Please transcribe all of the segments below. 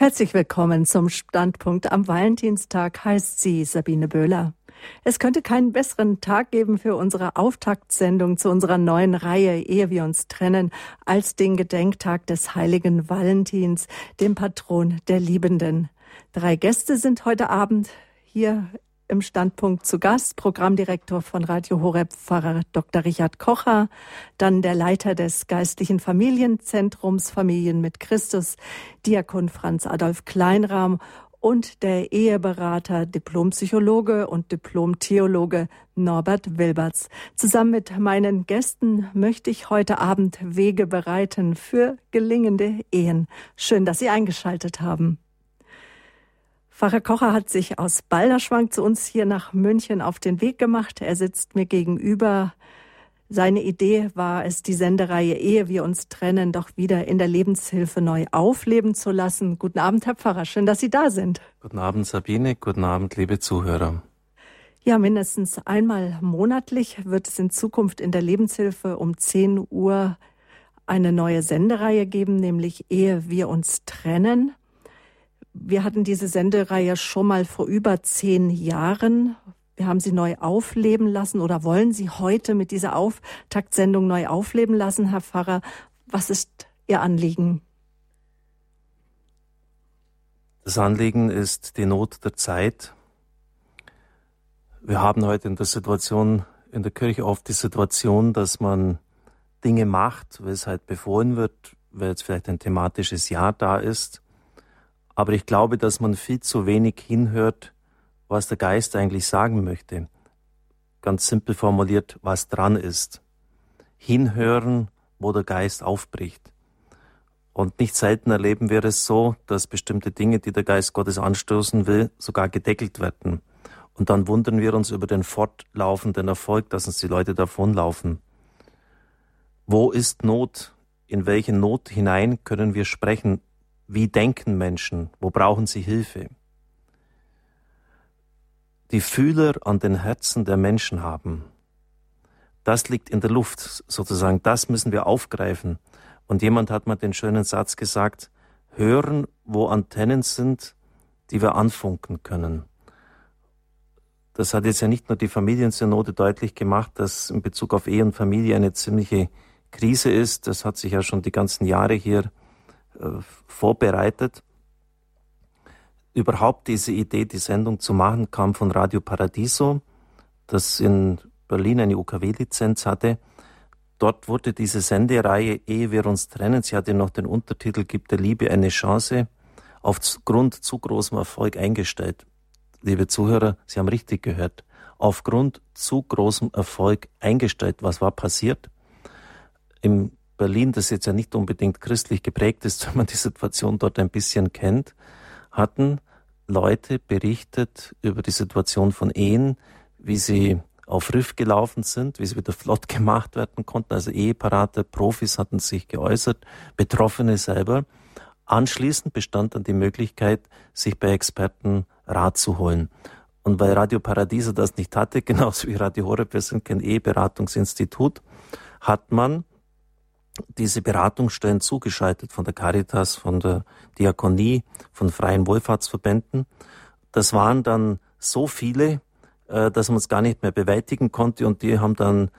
Herzlich willkommen zum Standpunkt am Valentinstag, heißt sie Sabine Böhler. Es könnte keinen besseren Tag geben für unsere Auftaktsendung zu unserer neuen Reihe, ehe wir uns trennen, als den Gedenktag des heiligen Valentins, dem Patron der Liebenden. Drei Gäste sind heute Abend hier im Standpunkt zu Gast, Programmdirektor von Radio Horeb, Pfarrer Dr. Richard Kocher, dann der Leiter des geistlichen Familienzentrums Familien mit Christus, Diakon Franz Adolf Kleinrahm und der Eheberater, Diplompsychologe und Diplomtheologe Norbert Wilberts. Zusammen mit meinen Gästen möchte ich heute Abend Wege bereiten für gelingende Ehen. Schön, dass Sie eingeschaltet haben. Pfarrer Kocher hat sich aus Balderschwang zu uns hier nach München auf den Weg gemacht. Er sitzt mir gegenüber. Seine Idee war es, die Sendereihe Ehe wir uns trennen, doch wieder in der Lebenshilfe neu aufleben zu lassen. Guten Abend, Herr Pfarrer. Schön, dass Sie da sind. Guten Abend, Sabine. Guten Abend, liebe Zuhörer. Ja, mindestens einmal monatlich wird es in Zukunft in der Lebenshilfe um 10 Uhr eine neue Sendereihe geben, nämlich Ehe wir uns trennen. Wir hatten diese Sendereihe schon mal vor über zehn Jahren. Wir haben sie neu aufleben lassen oder wollen sie heute mit dieser Auftaktsendung neu aufleben lassen, Herr Pfarrer. Was ist Ihr Anliegen? Das Anliegen ist die Not der Zeit. Wir haben heute in der Situation in der Kirche oft die Situation, dass man Dinge macht, weil es halt befohlen wird, weil jetzt vielleicht ein thematisches Jahr da ist. Aber ich glaube, dass man viel zu wenig hinhört, was der Geist eigentlich sagen möchte. Ganz simpel formuliert, was dran ist. Hinhören, wo der Geist aufbricht. Und nicht selten erleben wir es so, dass bestimmte Dinge, die der Geist Gottes anstoßen will, sogar gedeckelt werden. Und dann wundern wir uns über den fortlaufenden Erfolg, dass uns die Leute davonlaufen. Wo ist Not? In welche Not hinein können wir sprechen? Wie denken Menschen? Wo brauchen sie Hilfe? Die Fühler an den Herzen der Menschen haben. Das liegt in der Luft sozusagen. Das müssen wir aufgreifen. Und jemand hat mal den schönen Satz gesagt, hören, wo Antennen sind, die wir anfunken können. Das hat jetzt ja nicht nur die Familiensynode deutlich gemacht, dass in Bezug auf Ehe und Familie eine ziemliche Krise ist. Das hat sich ja schon die ganzen Jahre hier vorbereitet. Überhaupt diese Idee, die Sendung zu machen, kam von Radio Paradiso, das in Berlin eine UKW-Lizenz hatte. Dort wurde diese Sendereihe Ehe wir uns trennen, sie hatte noch den Untertitel Gibt der Liebe eine Chance, aufgrund zu großem Erfolg eingestellt. Liebe Zuhörer, Sie haben richtig gehört. Aufgrund zu großem Erfolg eingestellt. Was war passiert? Im Berlin, das jetzt ja nicht unbedingt christlich geprägt ist, wenn man die Situation dort ein bisschen kennt, hatten Leute berichtet über die Situation von Ehen, wie sie auf Riff gelaufen sind, wie sie wieder flott gemacht werden konnten. Also Eheparate, Profis hatten sich geäußert, Betroffene selber. Anschließend bestand dann die Möglichkeit, sich bei Experten Rat zu holen. Und weil Radio Paradiso das nicht hatte, genauso wie Radio Horeb, wir sind kein Eheberatungsinstitut, hat man diese Beratungsstellen zugeschaltet von der Caritas, von der Diakonie, von freien Wohlfahrtsverbänden. Das waren dann so viele, äh, dass man es gar nicht mehr bewältigen konnte und die haben dann,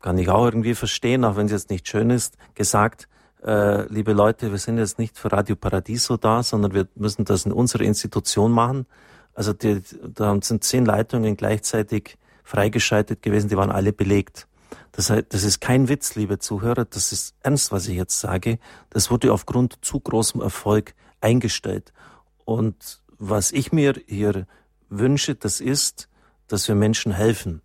kann ich auch irgendwie verstehen, auch wenn es jetzt nicht schön ist, gesagt, äh, liebe Leute, wir sind jetzt nicht für Radio Paradiso da, sondern wir müssen das in unserer Institution machen. Also die, da sind zehn Leitungen gleichzeitig freigeschaltet gewesen, die waren alle belegt. Das, heißt, das ist kein Witz, liebe Zuhörer, das ist ernst, was ich jetzt sage. Das wurde aufgrund zu großem Erfolg eingestellt. Und was ich mir hier wünsche, das ist, dass wir Menschen helfen.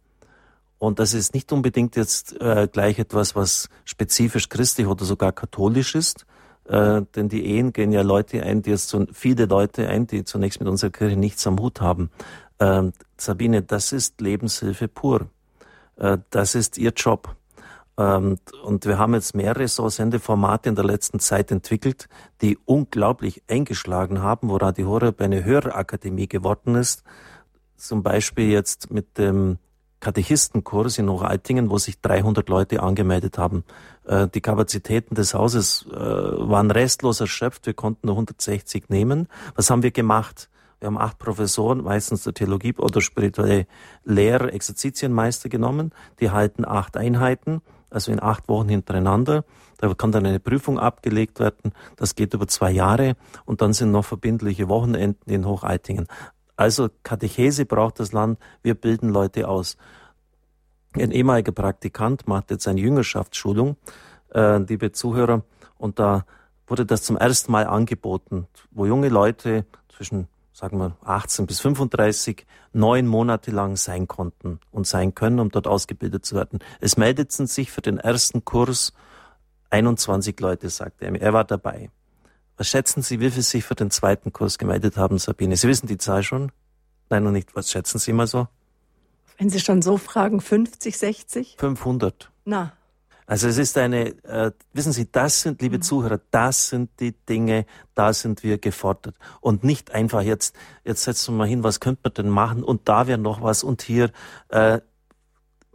Und das ist nicht unbedingt jetzt äh, gleich etwas, was spezifisch christlich oder sogar katholisch ist, äh, denn die Ehen gehen ja Leute ein, die jetzt so viele Leute ein, die zunächst mit unserer Kirche nichts am Hut haben. Ähm, Sabine, das ist Lebenshilfe pur. Äh, das ist ihr Job. Ähm, und wir haben jetzt mehrere so Sendeformate in der letzten Zeit entwickelt, die unglaublich eingeschlagen haben, wo Radio Horeb eine Hörerakademie geworden ist. Zum Beispiel jetzt mit dem Katechistenkurs in Hocheitingen, wo sich 300 Leute angemeldet haben. Äh, die Kapazitäten des Hauses äh, waren restlos erschöpft. Wir konnten nur 160 nehmen. Was haben wir gemacht? Wir haben acht Professoren, meistens der Theologie oder spirituelle Lehrer, Exerzitienmeister genommen. Die halten acht Einheiten, also in acht Wochen hintereinander. Da kann dann eine Prüfung abgelegt werden. Das geht über zwei Jahre. Und dann sind noch verbindliche Wochenenden in Hocheitingen. Also Katechese braucht das Land. Wir bilden Leute aus. Ein ehemaliger Praktikant macht jetzt eine Jüngerschaftsschulung, äh, liebe Zuhörer, und da wurde das zum ersten Mal angeboten, wo junge Leute zwischen sagen wir 18 bis 35, neun Monate lang sein konnten und sein können, um dort ausgebildet zu werden. Es meldeten sich für den ersten Kurs 21 Leute, sagte er. Er war dabei. Was schätzen Sie, wie viele sich für den zweiten Kurs gemeldet haben, Sabine? Sie wissen die Zahl schon? Nein, noch nicht. Was schätzen Sie mal so? Wenn Sie schon so fragen, 50, 60? 500. Na, also es ist eine, äh, wissen Sie, das sind, liebe mhm. Zuhörer, das sind die Dinge, da sind wir gefordert. Und nicht einfach jetzt, jetzt setzen wir mal hin, was könnte man denn machen und da wäre noch was und hier, äh,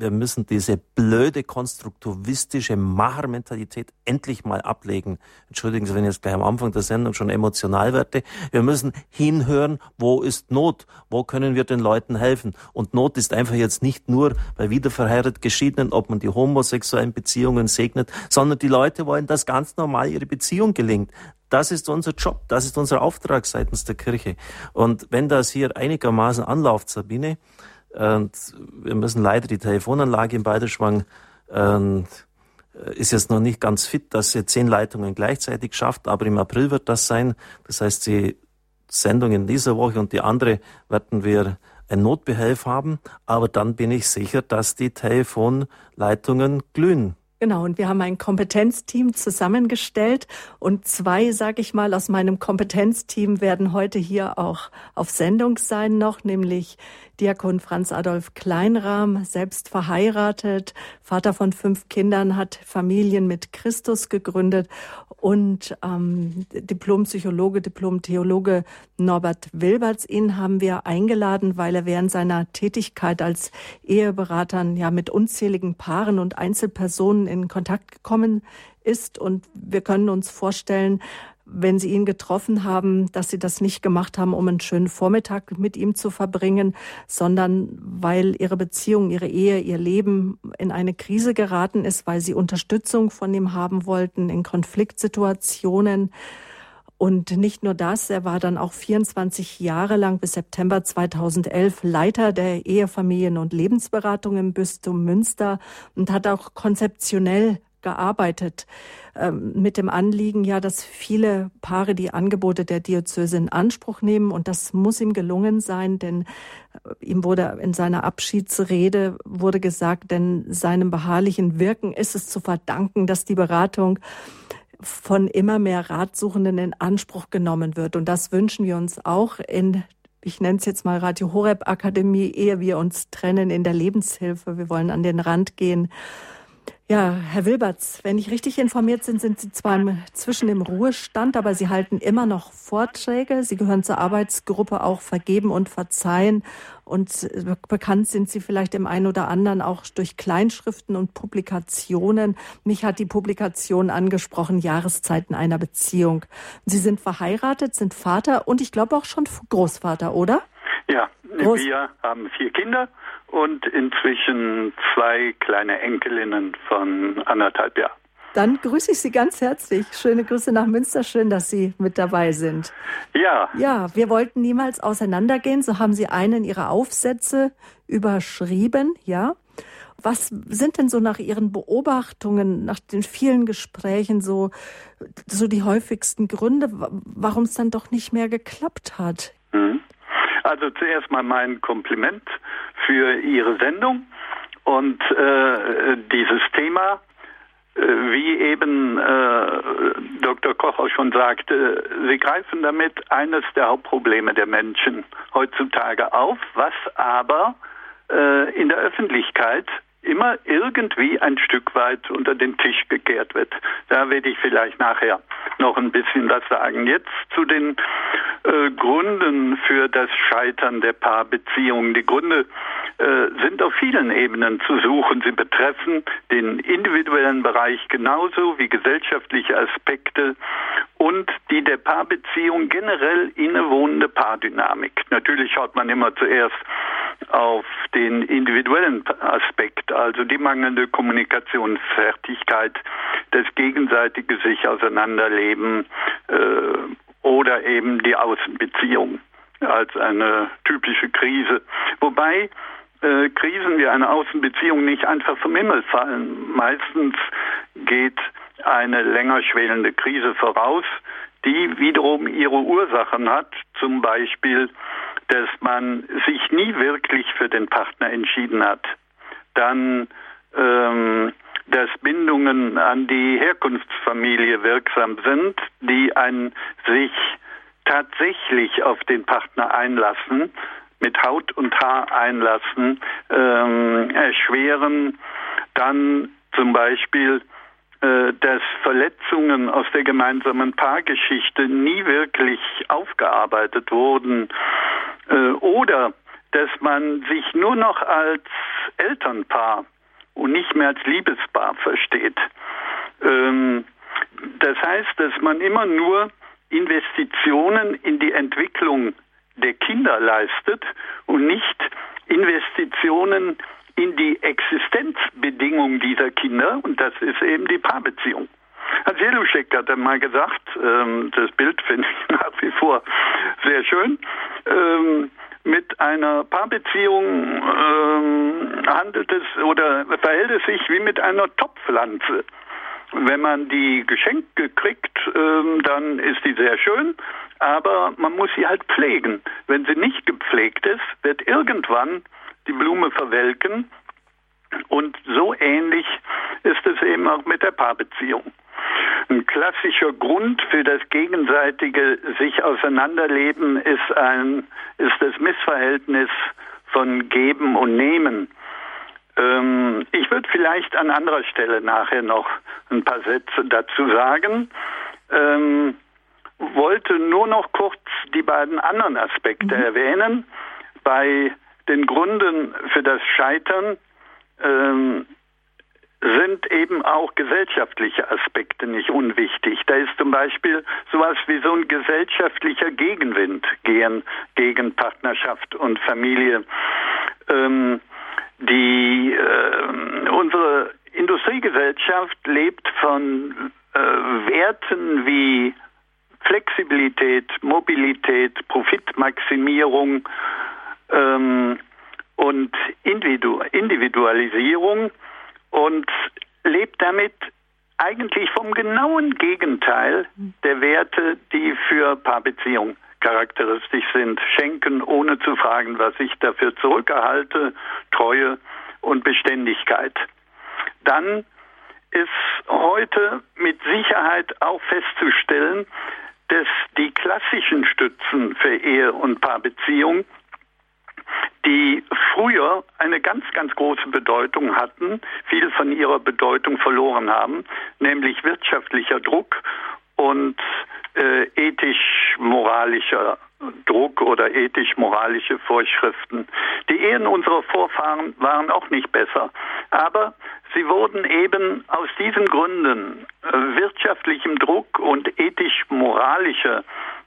wir müssen diese blöde konstruktivistische Machermentalität endlich mal ablegen. Entschuldigen Sie, wenn ich jetzt gleich am Anfang der Sendung schon emotional werde. Wir müssen hinhören, wo ist Not? Wo können wir den Leuten helfen? Und Not ist einfach jetzt nicht nur bei wiederverheiratet Geschiedenen, ob man die homosexuellen Beziehungen segnet, sondern die Leute wollen, dass ganz normal ihre Beziehung gelingt. Das ist unser Job, das ist unser Auftrag seitens der Kirche. Und wenn das hier einigermaßen anläuft, Sabine, und wir müssen leider die Telefonanlage im Balderschwang äh, ist jetzt noch nicht ganz fit, dass sie zehn Leitungen gleichzeitig schafft, aber im April wird das sein. Das heißt, die Sendung in dieser Woche und die andere werden wir ein Notbehelf haben, aber dann bin ich sicher, dass die Telefonleitungen glühen. Genau, und wir haben ein Kompetenzteam zusammengestellt und zwei, sage ich mal, aus meinem Kompetenzteam werden heute hier auch auf Sendung sein noch, nämlich Diakon Franz Adolf Kleinrahm, selbst verheiratet, Vater von fünf Kindern, hat Familien mit Christus gegründet und ähm, Diplompsychologe, Diplom-Theologe Norbert Wilberts. Ihn haben wir eingeladen, weil er während seiner Tätigkeit als Eheberater ja mit unzähligen Paaren und Einzelpersonen in Kontakt gekommen ist und wir können uns vorstellen, wenn Sie ihn getroffen haben, dass Sie das nicht gemacht haben, um einen schönen Vormittag mit ihm zu verbringen, sondern weil Ihre Beziehung, Ihre Ehe, Ihr Leben in eine Krise geraten ist, weil Sie Unterstützung von ihm haben wollten in Konfliktsituationen. Und nicht nur das, er war dann auch 24 Jahre lang bis September 2011 Leiter der Ehefamilien- und Lebensberatung im Bistum Münster und hat auch konzeptionell gearbeitet. Ähm, mit dem Anliegen, ja, dass viele Paare die Angebote der Diözese in Anspruch nehmen. Und das muss ihm gelungen sein, denn äh, ihm wurde in seiner Abschiedsrede wurde gesagt, denn seinem beharrlichen Wirken ist es zu verdanken, dass die Beratung von immer mehr Ratsuchenden in Anspruch genommen wird. Und das wünschen wir uns auch in ich nenne es jetzt mal Radio Horeb Akademie, ehe wir uns trennen in der Lebenshilfe. Wir wollen an den Rand gehen ja, Herr Wilberts, wenn ich richtig informiert bin, sind Sie zwar zwischen im Ruhestand, aber Sie halten immer noch Vorträge. Sie gehören zur Arbeitsgruppe auch Vergeben und Verzeihen. Und bekannt sind Sie vielleicht dem einen oder anderen auch durch Kleinschriften und Publikationen. Mich hat die Publikation angesprochen, Jahreszeiten einer Beziehung. Sie sind verheiratet, sind Vater und ich glaube auch schon Großvater, oder? Ja, Groß wir haben vier Kinder und inzwischen zwei kleine Enkelinnen von anderthalb Jahren. Dann grüße ich Sie ganz herzlich. Schöne Grüße nach Münster. Schön, dass Sie mit dabei sind. Ja. Ja, wir wollten niemals auseinandergehen. So haben Sie einen Ihrer Aufsätze überschrieben, ja. Was sind denn so nach Ihren Beobachtungen, nach den vielen Gesprächen so, so die häufigsten Gründe, warum es dann doch nicht mehr geklappt hat? Mhm. Also zuerst mal mein Kompliment für Ihre Sendung und äh, dieses Thema. Äh, wie eben äh, Dr. Koch auch schon sagte, Sie greifen damit eines der Hauptprobleme der Menschen heutzutage auf, was aber äh, in der Öffentlichkeit immer irgendwie ein Stück weit unter den Tisch gekehrt wird. Da werde ich vielleicht nachher noch ein bisschen was sagen. Jetzt zu den äh, Gründen für das Scheitern der Paarbeziehungen. Die Gründe äh, sind auf vielen Ebenen zu suchen. Sie betreffen den individuellen Bereich genauso wie gesellschaftliche Aspekte und die der Paarbeziehung generell innewohnende Paardynamik. Natürlich schaut man immer zuerst auf den individuellen Aspekt, also die mangelnde Kommunikationsfertigkeit, das gegenseitige sich auseinanderleben äh, oder eben die Außenbeziehung als eine typische Krise. Wobei äh, Krisen wie eine Außenbeziehung nicht einfach vom Himmel fallen. Meistens geht eine länger schwelende Krise voraus, die wiederum ihre Ursachen hat, zum Beispiel, dass man sich nie wirklich für den Partner entschieden hat. Dann, ähm, dass Bindungen an die Herkunftsfamilie wirksam sind, die ein sich tatsächlich auf den Partner einlassen, mit Haut und Haar einlassen, ähm, erschweren dann zum Beispiel, äh, dass Verletzungen aus der gemeinsamen Paargeschichte nie wirklich aufgearbeitet wurden äh, oder dass man sich nur noch als Elternpaar und nicht mehr als Liebespaar versteht. Ähm, das heißt, dass man immer nur Investitionen in die Entwicklung der Kinder leistet und nicht Investitionen in die Existenzbedingungen dieser Kinder und das ist eben die Paarbeziehung. Hans Jeluschek hat mal gesagt, ähm, das Bild finde ich nach wie vor sehr schön, ähm, mit einer Paarbeziehung ähm, handelt es oder verhält es sich wie mit einer Topfpflanze. Wenn man die geschenkt kriegt, ähm, dann ist die sehr schön, aber man muss sie halt pflegen. Wenn sie nicht gepflegt ist, wird irgendwann die Blume verwelken und so ähnlich ist es eben auch mit der Paarbeziehung. Ein klassischer Grund für das gegenseitige sich auseinanderleben ist ein, ist das Missverhältnis von Geben und Nehmen. Ähm, ich würde vielleicht an anderer Stelle nachher noch ein paar Sätze dazu sagen. Ähm, wollte nur noch kurz die beiden anderen Aspekte mhm. erwähnen. Bei den Gründen für das Scheitern ähm, sind eben auch gesellschaftliche Aspekte nicht unwichtig. Da ist zum Beispiel sowas wie so ein gesellschaftlicher Gegenwind gegen, gegen Partnerschaft und Familie. Ähm, die äh, unsere Industriegesellschaft lebt von äh, Werten wie Flexibilität, Mobilität, Profitmaximierung ähm, und Individu Individualisierung und lebt damit eigentlich vom genauen Gegenteil der Werte, die für Paarbeziehung charakteristisch sind. Schenken, ohne zu fragen, was ich dafür zurückerhalte, Treue und Beständigkeit. Dann ist heute mit Sicherheit auch festzustellen, dass die klassischen Stützen für Ehe und Paarbeziehung, die früher eine ganz, ganz große Bedeutung hatten, viel von ihrer Bedeutung verloren haben, nämlich wirtschaftlicher Druck und äh, ethisch-moralischer Druck oder ethisch-moralische Vorschriften. Die Ehen unserer Vorfahren waren auch nicht besser, aber sie wurden eben aus diesen Gründen äh, wirtschaftlichem Druck und ethisch-moralischer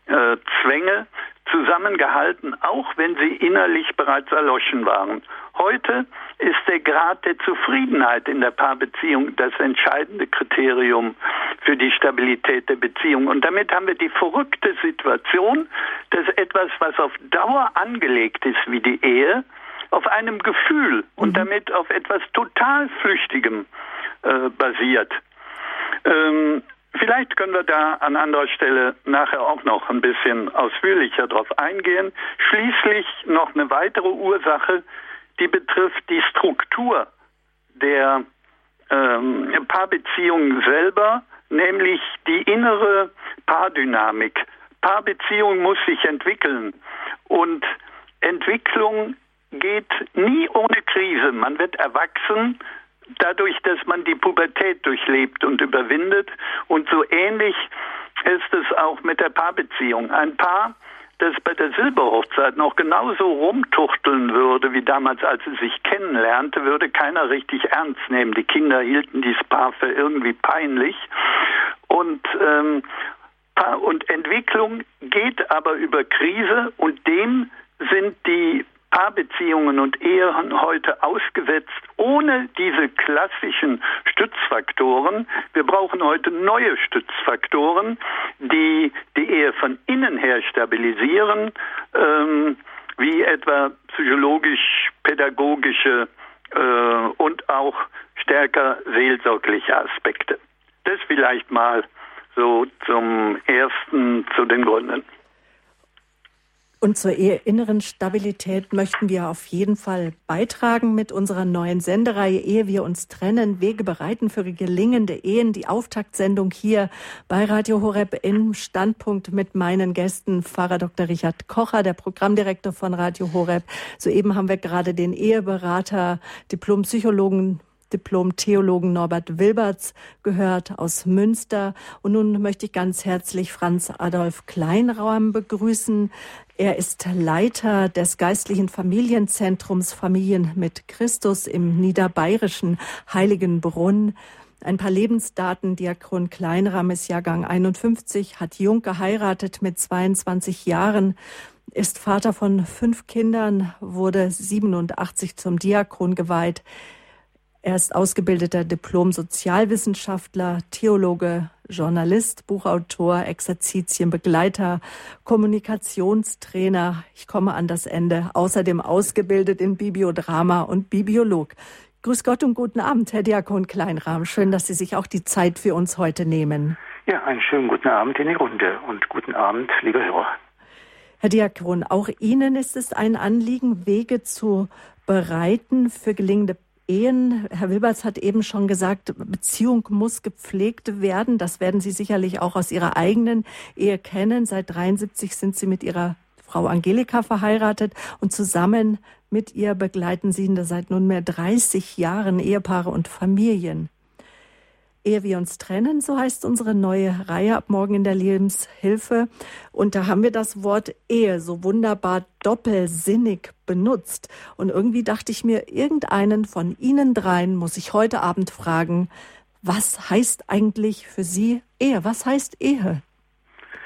äh, Zwänge zusammengehalten, auch wenn sie innerlich bereits erloschen waren. Heute ist der Grad der Zufriedenheit in der Paarbeziehung das entscheidende Kriterium für die Stabilität der Beziehung. Und damit haben wir die verrückte Situation, dass etwas, was auf Dauer angelegt ist wie die Ehe, auf einem Gefühl und mhm. damit auf etwas total Flüchtigem äh, basiert. Ähm, Vielleicht können wir da an anderer Stelle nachher auch noch ein bisschen ausführlicher drauf eingehen. Schließlich noch eine weitere Ursache, die betrifft die Struktur der ähm, Paarbeziehung selber, nämlich die innere Paardynamik. Paarbeziehung muss sich entwickeln und Entwicklung geht nie ohne Krise. Man wird erwachsen, dadurch, dass man die Pubertät durchlebt und überwindet. Und so ähnlich ist es auch mit der Paarbeziehung. Ein Paar, das bei der Silberhochzeit noch genauso rumtuchteln würde wie damals, als sie sich kennenlernte, würde keiner richtig ernst nehmen. Die Kinder hielten dieses Paar für irgendwie peinlich. Und, ähm, und Entwicklung geht aber über Krise und dem sind die Paarbeziehungen und Ehen heute ausgesetzt ohne diese klassischen Stützfaktoren. Wir brauchen heute neue Stützfaktoren, die die Ehe von innen her stabilisieren, ähm, wie etwa psychologisch-pädagogische äh, und auch stärker seelsorgliche Aspekte. Das vielleicht mal so zum ersten zu den Gründen. Und zur inneren Stabilität möchten wir auf jeden Fall beitragen mit unserer neuen Sendereihe Ehe wir uns trennen, Wege bereiten für gelingende Ehen. Die Auftaktsendung hier bei Radio Horeb im Standpunkt mit meinen Gästen, Pfarrer Dr. Richard Kocher, der Programmdirektor von Radio Horeb. Soeben haben wir gerade den Eheberater, Diplompsychologen Diplom-Theologen Norbert Wilberts gehört aus Münster. Und nun möchte ich ganz herzlich Franz Adolf Kleinraum begrüßen. Er ist Leiter des geistlichen Familienzentrums Familien mit Christus im niederbayerischen Heiligenbrunn. Ein paar Lebensdaten. Diakon Kleinram ist Jahrgang 51, hat jung geheiratet mit 22 Jahren, ist Vater von fünf Kindern, wurde 87 zum Diakon geweiht. Er ist ausgebildeter Diplom-Sozialwissenschaftler, Theologe, Journalist, Buchautor, Exerzitienbegleiter, Kommunikationstrainer. Ich komme an das Ende. Außerdem ausgebildet in Bibliodrama und Bibliolog. Grüß Gott und guten Abend, Herr Diakon Kleinrahm. Schön, dass Sie sich auch die Zeit für uns heute nehmen. Ja, einen schönen guten Abend in die Runde und guten Abend, liebe Hörer. Herr Diakon, auch Ihnen ist es ein Anliegen, Wege zu bereiten für gelingende Ehen, Herr Wilberts hat eben schon gesagt, Beziehung muss gepflegt werden. Das werden Sie sicherlich auch aus Ihrer eigenen Ehe kennen. Seit 73 sind Sie mit Ihrer Frau Angelika verheiratet und zusammen mit ihr begleiten Sie seit nunmehr 30 Jahren Ehepaare und Familien. Ehe wir uns trennen, so heißt unsere neue Reihe ab morgen in der Lebenshilfe. Und da haben wir das Wort Ehe so wunderbar doppelsinnig benutzt. Und irgendwie dachte ich mir, irgendeinen von Ihnen dreien muss ich heute Abend fragen, was heißt eigentlich für Sie Ehe? Was heißt Ehe?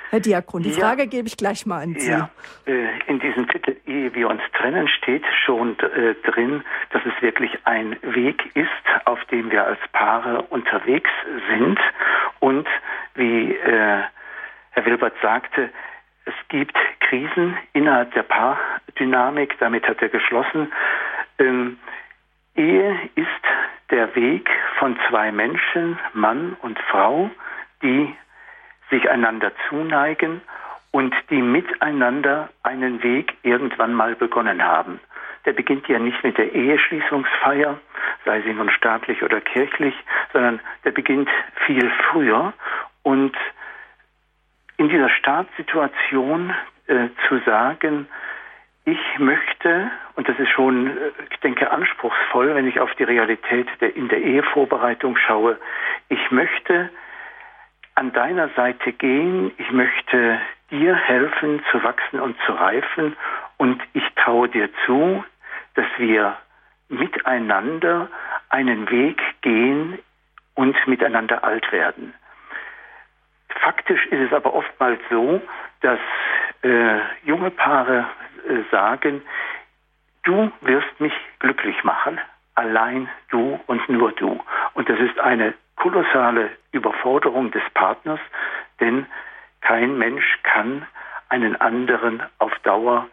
Herr Diakon, die ja. Frage gebe ich gleich mal an Sie. Ja, äh, in diesem Titel Ehe wir uns trennen steht schon äh, drin, dass es wirklich ein Weg ist, auf dem wir als Paare unterwegs sind. Und wie äh, Herr Wilbert sagte, es gibt Krisen innerhalb der Paardynamik, damit hat er geschlossen. Ähm, Ehe ist der Weg von zwei Menschen, Mann und Frau, die sich einander zuneigen und die miteinander einen Weg irgendwann mal begonnen haben. Der beginnt ja nicht mit der Eheschließungsfeier, sei sie nun staatlich oder kirchlich, sondern der beginnt viel früher und in dieser Startsituation äh, zu sagen, ich möchte, und das ist schon, äh, ich denke, anspruchsvoll, wenn ich auf die Realität der, in der Ehevorbereitung schaue, ich möchte an deiner Seite gehen. Ich möchte dir helfen zu wachsen und zu reifen. Und ich traue dir zu, dass wir miteinander einen Weg gehen und miteinander alt werden. Faktisch ist es aber oftmals so, dass äh, junge Paare äh, sagen, du wirst mich glücklich machen, allein du und nur du. Und das ist eine kolossale Überforderung des Partners, denn kein Mensch kann einen anderen auf Dauer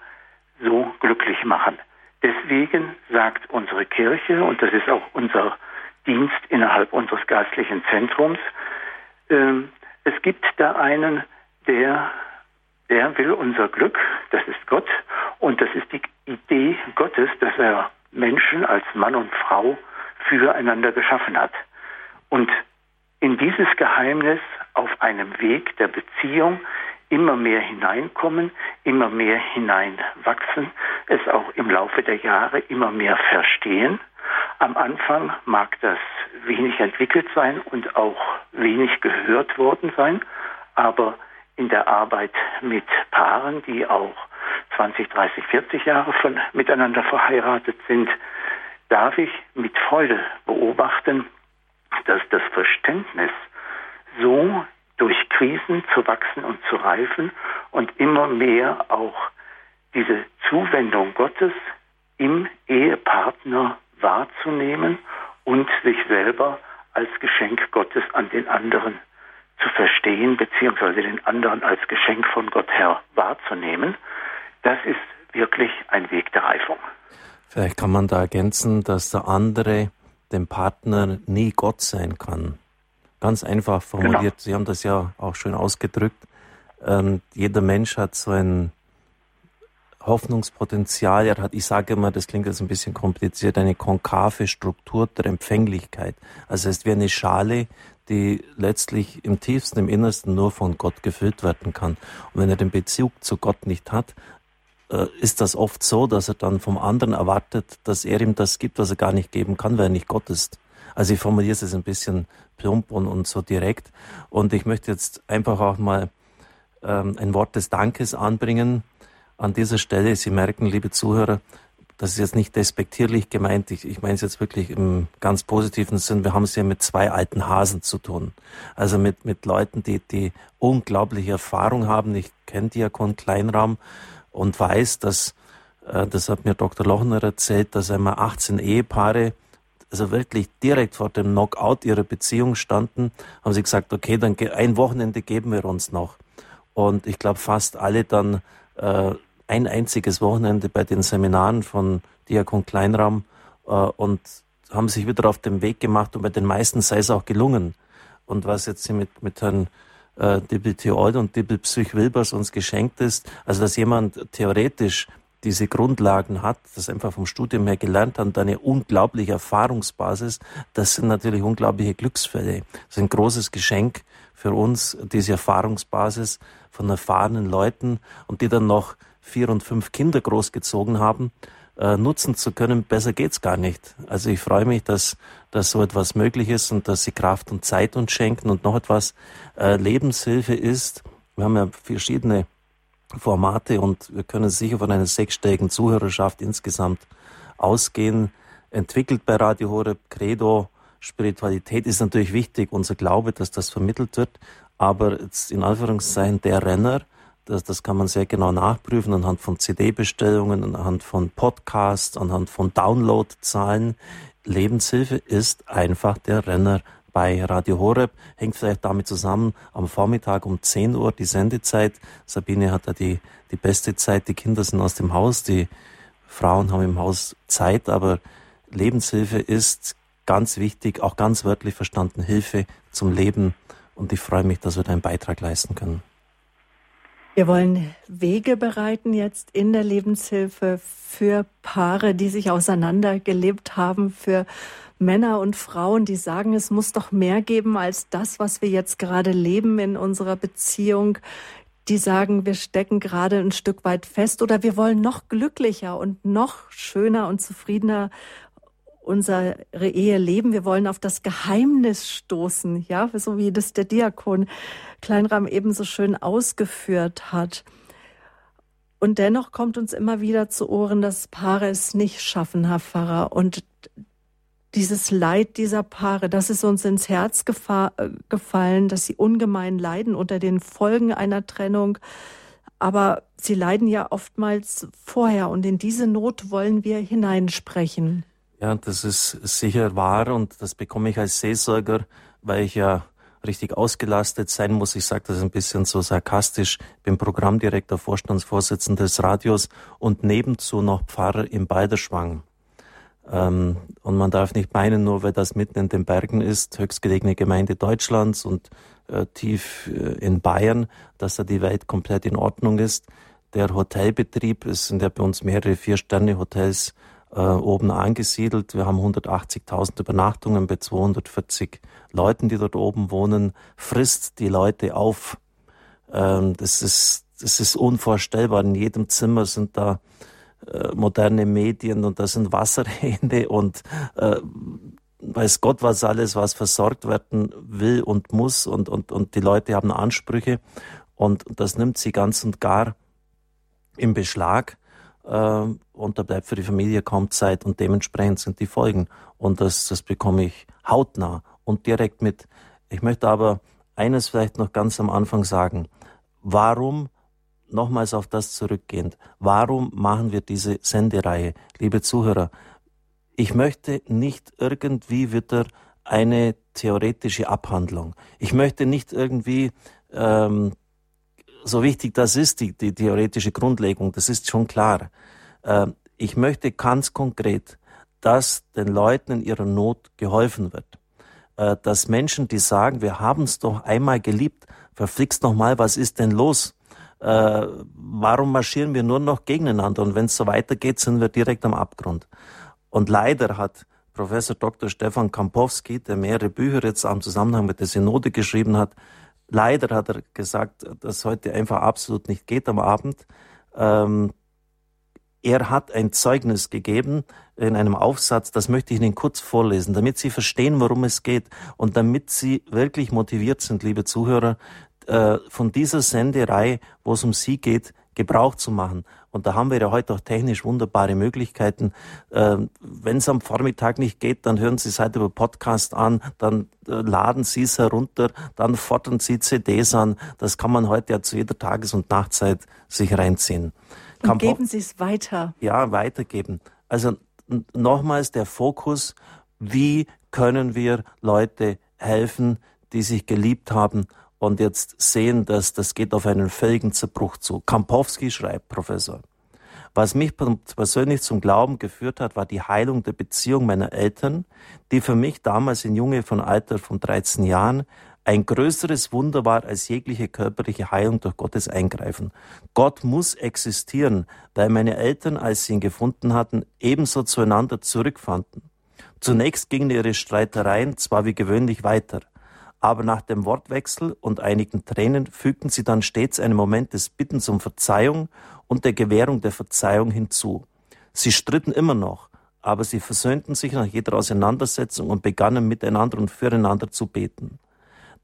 so glücklich machen. Deswegen sagt unsere Kirche, und das ist auch unser Dienst innerhalb unseres geistlichen Zentrums, äh, es gibt da einen, der, der will unser Glück, das ist Gott, und das ist die Idee Gottes, dass er Menschen als Mann und Frau füreinander geschaffen hat. Und in dieses Geheimnis auf einem Weg der Beziehung immer mehr hineinkommen, immer mehr hineinwachsen, es auch im Laufe der Jahre immer mehr verstehen. Am Anfang mag das wenig entwickelt sein und auch wenig gehört worden sein, aber in der Arbeit mit Paaren, die auch 20, 30, 40 Jahre von miteinander verheiratet sind, darf ich mit Freude beobachten, dass das Verständnis so durch Krisen zu wachsen und zu reifen und immer mehr auch diese Zuwendung Gottes im Ehepartner wahrzunehmen und sich selber als Geschenk Gottes an den anderen zu verstehen, beziehungsweise den anderen als Geschenk von Gott her wahrzunehmen, das ist wirklich ein Weg der Reifung. Vielleicht kann man da ergänzen, dass der andere dem Partner nie Gott sein kann. Ganz einfach formuliert, genau. Sie haben das ja auch schön ausgedrückt. Ähm, jeder Mensch hat so ein Hoffnungspotenzial. Er hat, ich sage immer, das klingt jetzt ein bisschen kompliziert, eine konkave Struktur der Empfänglichkeit. Also es ist wie eine Schale, die letztlich im tiefsten, im Innersten nur von Gott gefüllt werden kann. Und wenn er den Bezug zu Gott nicht hat, äh, ist das oft so, dass er dann vom anderen erwartet, dass er ihm das gibt, was er gar nicht geben kann, weil er nicht Gott ist. Also ich formuliere es jetzt ein bisschen plump und, und so direkt. Und ich möchte jetzt einfach auch mal ähm, ein Wort des Dankes anbringen an dieser Stelle. Sie merken, liebe Zuhörer, das ist jetzt nicht despektierlich gemeint. Ich, ich meine es jetzt wirklich im ganz positiven Sinn. Wir haben es ja mit zwei alten Hasen zu tun. Also mit, mit Leuten, die, die unglaubliche Erfahrung haben. Ich kenne Diakon Kleinraum und weiß, dass, äh, das hat mir Dr. Lochner erzählt, dass einmal 18 Ehepaare also wirklich direkt vor dem Knockout ihrer Beziehung standen, haben sie gesagt, okay, dann ein Wochenende geben wir uns noch. Und ich glaube, fast alle dann äh, ein einziges Wochenende bei den Seminaren von Diakon Kleinraum äh, und haben sich wieder auf den Weg gemacht und bei den meisten sei es auch gelungen. Und was jetzt mit, mit Herrn äh, Theold und Dibbel Psych Wilbers uns geschenkt ist, also dass jemand theoretisch diese Grundlagen hat, das einfach vom Studium her gelernt hat und eine unglaubliche Erfahrungsbasis, das sind natürlich unglaubliche Glücksfälle. Das ist ein großes Geschenk für uns, diese Erfahrungsbasis von erfahrenen Leuten und die dann noch vier und fünf Kinder großgezogen haben, äh, nutzen zu können, besser geht's gar nicht. Also ich freue mich, dass, dass so etwas möglich ist und dass sie Kraft und Zeit uns schenken und noch etwas äh, Lebenshilfe ist. Wir haben ja verschiedene Formate und wir können sicher von einer sechsstelligen Zuhörerschaft insgesamt ausgehen. Entwickelt bei Radio Horeb Credo, Spiritualität ist natürlich wichtig, unser Glaube, dass das vermittelt wird, aber jetzt in Anführungszeichen der Renner, das, das kann man sehr genau nachprüfen anhand von CD-Bestellungen, anhand von Podcasts, anhand von Downloadzahlen. Lebenshilfe ist einfach der Renner bei Radio Horeb. Hängt vielleicht damit zusammen, am Vormittag um 10 Uhr die Sendezeit. Sabine hat da die, die beste Zeit. Die Kinder sind aus dem Haus, die Frauen haben im Haus Zeit, aber Lebenshilfe ist ganz wichtig, auch ganz wörtlich verstanden, Hilfe zum Leben. Und ich freue mich, dass wir da einen Beitrag leisten können. Wir wollen Wege bereiten jetzt in der Lebenshilfe für Paare, die sich auseinandergelebt haben, für Männer und Frauen, die sagen, es muss doch mehr geben als das, was wir jetzt gerade leben in unserer Beziehung. Die sagen, wir stecken gerade ein Stück weit fest oder wir wollen noch glücklicher und noch schöner und zufriedener unsere Ehe leben. Wir wollen auf das Geheimnis stoßen, ja, so wie das der Diakon Kleinram ebenso schön ausgeführt hat. Und dennoch kommt uns immer wieder zu Ohren, dass Paare es nicht schaffen, Herr Pfarrer. Und dieses Leid dieser Paare, das ist uns ins Herz äh, gefallen, dass sie ungemein leiden unter den Folgen einer Trennung. Aber sie leiden ja oftmals vorher und in diese Not wollen wir hineinsprechen. Ja, das ist sicher wahr und das bekomme ich als Seelsorger, weil ich ja richtig ausgelastet sein muss. Ich sage das ein bisschen so sarkastisch. Bin Programmdirektor, Vorstandsvorsitzender des Radios und nebenzu noch Pfarrer im Balderschwang. Ähm, und man darf nicht meinen, nur weil das mitten in den Bergen ist, höchstgelegene Gemeinde Deutschlands und äh, tief äh, in Bayern, dass da die Welt komplett in Ordnung ist. Der Hotelbetrieb, es sind ja bei uns mehrere Vier-Sterne-Hotels äh, oben angesiedelt. Wir haben 180.000 Übernachtungen bei 240 Leuten, die dort oben wohnen, frisst die Leute auf. Ähm, das ist, das ist unvorstellbar. In jedem Zimmer sind da äh, moderne Medien und da sind Wasserhähne und äh, weiß Gott was alles, was versorgt werden will und muss und, und, und die Leute haben Ansprüche. Und das nimmt sie ganz und gar im Beschlag. Äh, und da bleibt für die Familie kaum Zeit und dementsprechend sind die Folgen. Und das, das bekomme ich hautnah und direkt mit. Ich möchte aber eines vielleicht noch ganz am Anfang sagen. Warum, nochmals auf das zurückgehend, warum machen wir diese Sendereihe? Liebe Zuhörer, ich möchte nicht irgendwie wieder eine theoretische Abhandlung. Ich möchte nicht irgendwie, ähm, so wichtig das ist, die, die theoretische Grundlegung, das ist schon klar. Ähm, ich möchte ganz konkret, dass den Leuten in ihrer Not geholfen wird. Äh, dass Menschen, die sagen, wir haben es doch einmal geliebt, verflixt noch mal, was ist denn los? Äh, warum marschieren wir nur noch gegeneinander? Und wenn es so weitergeht, sind wir direkt am Abgrund. Und leider hat Professor Dr. Stefan Kampowski, der mehrere Bücher jetzt am Zusammenhang mit der Synode geschrieben hat, leider hat er gesagt, dass heute einfach absolut nicht geht am Abend. Ähm, er hat ein Zeugnis gegeben in einem Aufsatz, das möchte ich Ihnen kurz vorlesen, damit Sie verstehen, worum es geht und damit Sie wirklich motiviert sind, liebe Zuhörer, äh, von dieser Senderei, wo es um Sie geht, Gebrauch zu machen. Und da haben wir ja heute auch technisch wunderbare Möglichkeiten. Ähm, Wenn es am Vormittag nicht geht, dann hören Sie es halt über Podcast an, dann äh, laden Sie es herunter, dann fordern Sie CDs an. Das kann man heute ja zu jeder Tages- und Nachtzeit sich reinziehen. Und Kamp geben Sie es weiter. Ja, weitergeben. Also nochmals der Fokus, wie können wir Leute helfen, die sich geliebt haben und jetzt sehen, dass das geht auf einen völligen Zerbruch zu. Kampowski schreibt, Professor, was mich persönlich zum Glauben geführt hat, war die Heilung der Beziehung meiner Eltern, die für mich damals in Junge von Alter von 13 Jahren ein größeres Wunder war als jegliche körperliche Heilung durch Gottes Eingreifen. Gott muss existieren, weil meine Eltern, als sie ihn gefunden hatten, ebenso zueinander zurückfanden. Zunächst gingen ihre Streitereien zwar wie gewöhnlich weiter, aber nach dem Wortwechsel und einigen Tränen fügten sie dann stets einen Moment des Bittens um Verzeihung und der Gewährung der Verzeihung hinzu. Sie stritten immer noch, aber sie versöhnten sich nach jeder Auseinandersetzung und begannen miteinander und füreinander zu beten.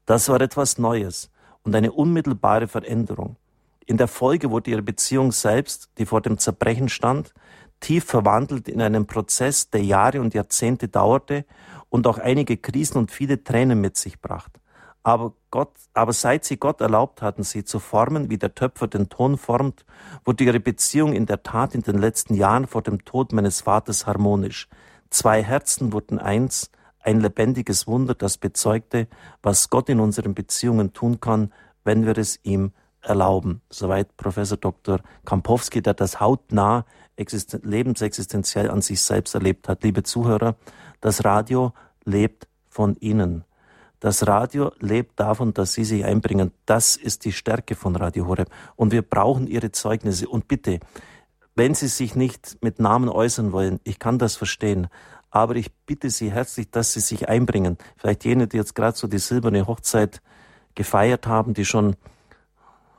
Das war etwas Neues und eine unmittelbare Veränderung. In der Folge wurde ihre Beziehung selbst, die vor dem Zerbrechen stand, tief verwandelt in einen Prozess, der Jahre und Jahrzehnte dauerte und auch einige Krisen und viele Tränen mit sich brachte. Aber Gott, aber seit sie Gott erlaubt hatten, sie zu formen, wie der Töpfer den Ton formt, wurde ihre Beziehung in der Tat in den letzten Jahren vor dem Tod meines Vaters harmonisch. Zwei Herzen wurden eins, ein lebendiges Wunder, das bezeugte, was Gott in unseren Beziehungen tun kann, wenn wir es ihm erlauben. Soweit Professor Dr. Kampowski, der das hautnah lebensexistenziell an sich selbst erlebt hat. Liebe Zuhörer, das Radio lebt von Ihnen. Das Radio lebt davon, dass Sie sich einbringen. Das ist die Stärke von Radio Horeb. Und wir brauchen Ihre Zeugnisse. Und bitte, wenn Sie sich nicht mit Namen äußern wollen, ich kann das verstehen, aber ich bitte Sie herzlich, dass Sie sich einbringen. Vielleicht jene, die jetzt gerade so die silberne Hochzeit gefeiert haben, die schon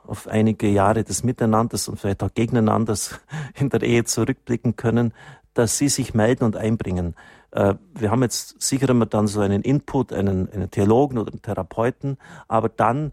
auf einige Jahre des Miteinanders und vielleicht auch Gegeneinanders in der Ehe zurückblicken können, dass Sie sich melden und einbringen. Äh, wir haben jetzt sicher immer dann so einen Input, einen, einen Theologen oder einen Therapeuten, aber dann,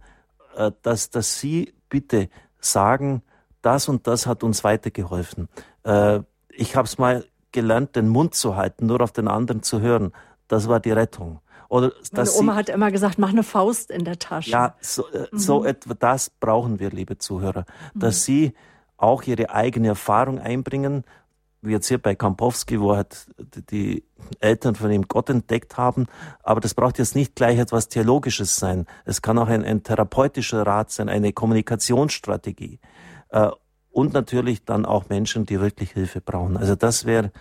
äh, dass, dass Sie bitte sagen, das und das hat uns weitergeholfen. Äh, ich habe es mal gelernt, den Mund zu halten, nur auf den anderen zu hören. Das war die Rettung. Oder Meine Oma Sie, hat immer gesagt, mach eine Faust in der Tasche. Ja, so, mhm. so etwa das brauchen wir, liebe Zuhörer, dass mhm. Sie auch Ihre eigene Erfahrung einbringen, wie jetzt hier bei Kampowski, wo halt die Eltern von ihm Gott entdeckt haben. Aber das braucht jetzt nicht gleich etwas Theologisches sein. Es kann auch ein, ein therapeutischer Rat sein, eine Kommunikationsstrategie. Äh, und natürlich dann auch Menschen, die wirklich Hilfe brauchen. Also das wäre,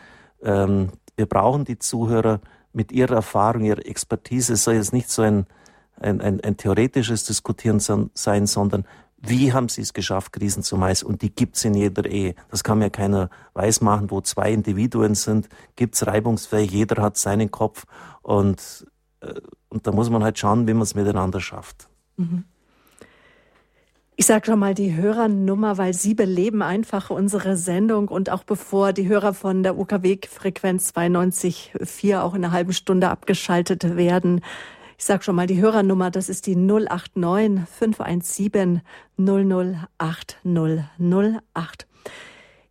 ähm, wir brauchen die Zuhörer mit ihrer Erfahrung, ihrer Expertise. Es soll jetzt nicht so ein, ein, ein, ein theoretisches Diskutieren sein, sondern wie haben sie es geschafft, Krisen zu meistern? Und die gibt's in jeder Ehe. Das kann mir keiner weismachen. Wo zwei Individuen sind, gibt's reibungsfähig. Jeder hat seinen Kopf. Und, äh, und da muss man halt schauen, wie man es miteinander schafft. Mhm. Ich sage schon mal die Hörernummer, weil Sie beleben einfach unsere Sendung und auch bevor die Hörer von der UKW-Frequenz 92.4 auch in einer halben Stunde abgeschaltet werden, Ich sage schon mal die Hörernummer, das ist die 089 517 008 008.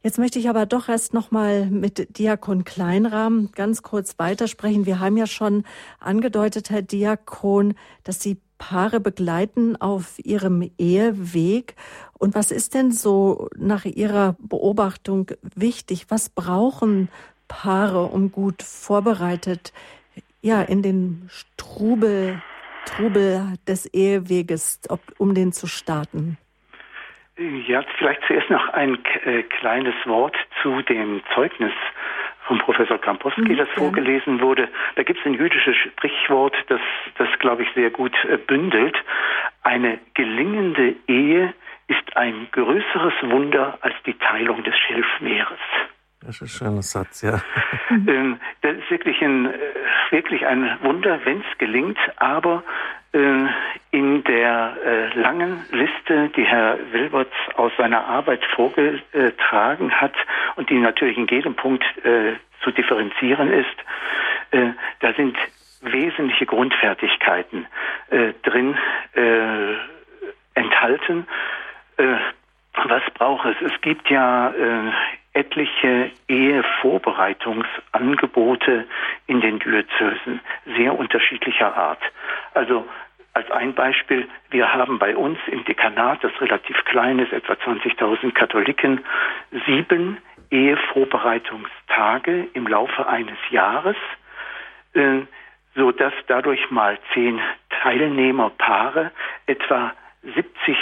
Jetzt möchte ich aber doch erst noch mal mit Diakon Kleinrahm ganz kurz weitersprechen. Wir haben ja schon angedeutet, Herr Diakon, dass Sie Paare begleiten auf ihrem Eheweg. Und was ist denn so nach Ihrer Beobachtung wichtig? Was brauchen Paare, um gut vorbereitet ja in den Strubel, Trubel des Eheweges, ob, um den zu starten? Ja, vielleicht zuerst noch ein äh, kleines Wort zu dem Zeugnis von Professor Kamposki, mhm, das vorgelesen wurde. Da gibt es ein jüdisches Sprichwort, das, das glaube ich, sehr gut äh, bündelt. Eine gelingende Ehe ist ein größeres Wunder als die Teilung des Schilfmeeres. Das ist ein schöner Satz, ja. Ähm, das ist wirklich ein, äh, wirklich ein Wunder, wenn es gelingt, aber äh, in der äh, langen Liste, die Herr Wilberts aus seiner Arbeit vorgetragen hat und die natürlich in jedem Punkt äh, zu differenzieren ist, da sind wesentliche Grundfertigkeiten drin enthalten. was braucht es? Es gibt ja etliche Ehevorbereitungsangebote in den Diözesen sehr unterschiedlicher Art. Also als ein Beispiel, wir haben bei uns im Dekanat, das relativ klein ist, etwa 20.000 Katholiken, sieben Ehevorbereitungstage im Laufe eines Jahres, äh, so dass dadurch mal zehn Teilnehmerpaare etwa 70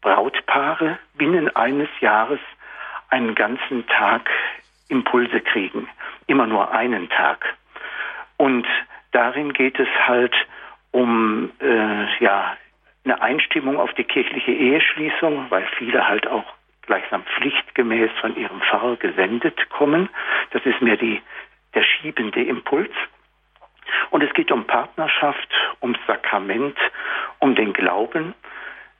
Brautpaare binnen eines Jahres einen ganzen Tag Impulse kriegen. Immer nur einen Tag. Und darin geht es halt um äh, ja eine Einstimmung auf die kirchliche Eheschließung, weil viele halt auch gleichsam pflichtgemäß von ihrem Pfarrer gesendet kommen. Das ist mehr die, der schiebende Impuls. Und es geht um Partnerschaft, ums Sakrament, um den Glauben.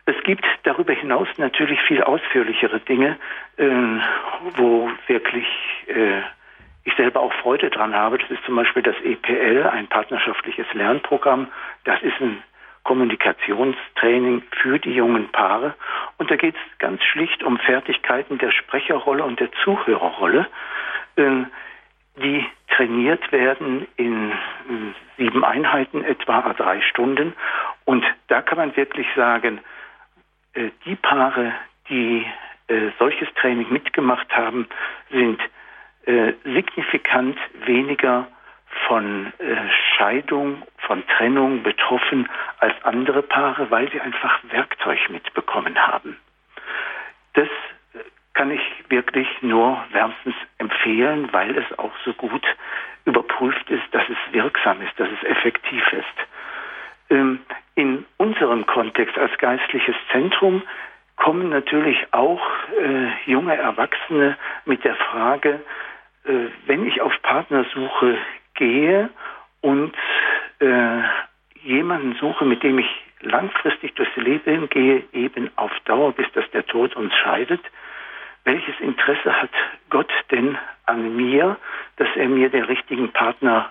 Es gibt darüber hinaus natürlich viel ausführlichere Dinge, äh, wo wirklich äh, ich selber auch Freude dran habe. Das ist zum Beispiel das EPL, ein partnerschaftliches Lernprogramm. Das ist ein Kommunikationstraining für die jungen Paare. Und da geht es ganz schlicht um Fertigkeiten der Sprecherrolle und der Zuhörerrolle, äh, die trainiert werden in sieben Einheiten, etwa drei Stunden. Und da kann man wirklich sagen, die Paare, die äh, solches Training mitgemacht haben, sind signifikant weniger von äh, Scheidung, von Trennung betroffen als andere Paare, weil sie einfach Werkzeug mitbekommen haben. Das äh, kann ich wirklich nur wärmstens empfehlen, weil es auch so gut überprüft ist, dass es wirksam ist, dass es effektiv ist. Ähm, in unserem Kontext als geistliches Zentrum kommen natürlich auch äh, junge Erwachsene mit der Frage, äh, wenn ich auf Partnersuche gehe und äh, jemanden suche, mit dem ich langfristig durchs Leben gehe, eben auf Dauer, bis dass der Tod uns scheidet, welches Interesse hat Gott denn an mir, dass er mir den richtigen Partner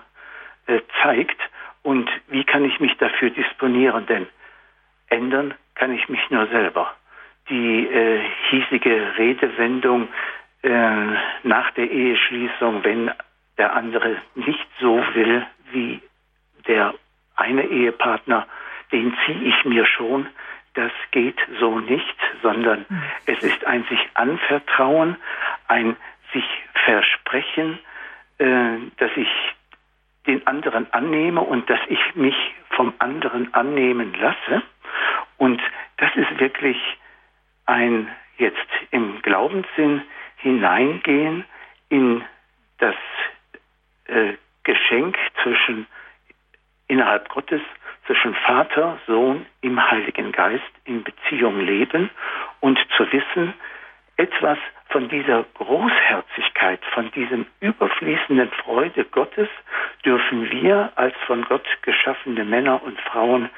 äh, zeigt und wie kann ich mich dafür disponieren? Denn ändern kann ich mich nur selber. Die äh, hiesige Redewendung äh, nach der Eheschließung, wenn der andere nicht so will wie der eine Ehepartner, den ziehe ich mir schon. Das geht so nicht, sondern mhm. es ist ein sich anvertrauen, ein sich versprechen, äh, dass ich den anderen annehme und dass ich mich vom anderen annehmen lasse. Und das ist wirklich ein jetzt im Glaubenssinn hineingehen in das äh, Geschenk zwischen innerhalb Gottes, zwischen Vater, Sohn im Heiligen Geist in Beziehung leben und zu wissen, etwas von dieser Großherzigkeit, von diesem überfließenden Freude Gottes dürfen wir als von Gott geschaffene Männer und Frauen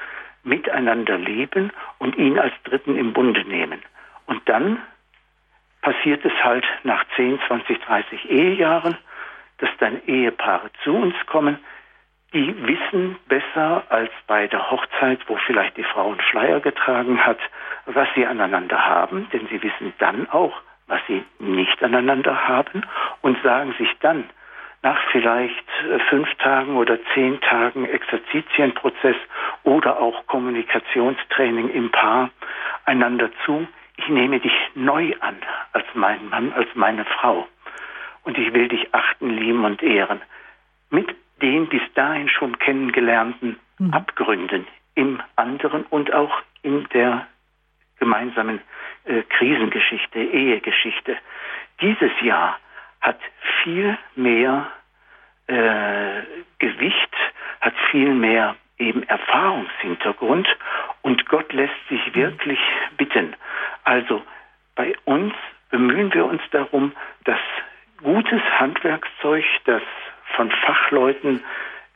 miteinander leben und ihn als Dritten im Bunde nehmen. Und dann passiert es halt nach 10, 20, 30 Ehejahren, dass dann Ehepaare zu uns kommen, die wissen besser als bei der Hochzeit, wo vielleicht die Frau einen Schleier getragen hat, was sie aneinander haben, denn sie wissen dann auch, was sie nicht aneinander haben und sagen sich dann nach vielleicht äh, fünf Tagen oder zehn Tagen Exerzitienprozess oder auch Kommunikationstraining im Paar einander zu, ich nehme dich neu an als mein Mann, als meine Frau. Und ich will dich achten, lieben und ehren. Mit den bis dahin schon kennengelernten mhm. Abgründen im anderen und auch in der gemeinsamen äh, Krisengeschichte, Ehegeschichte. Dieses Jahr hat viel mehr äh, Gewicht, hat viel mehr eben Erfahrungshintergrund und Gott lässt sich mhm. wirklich bitten. Also bei uns bemühen wir uns darum, dass gutes Handwerkszeug, das von Fachleuten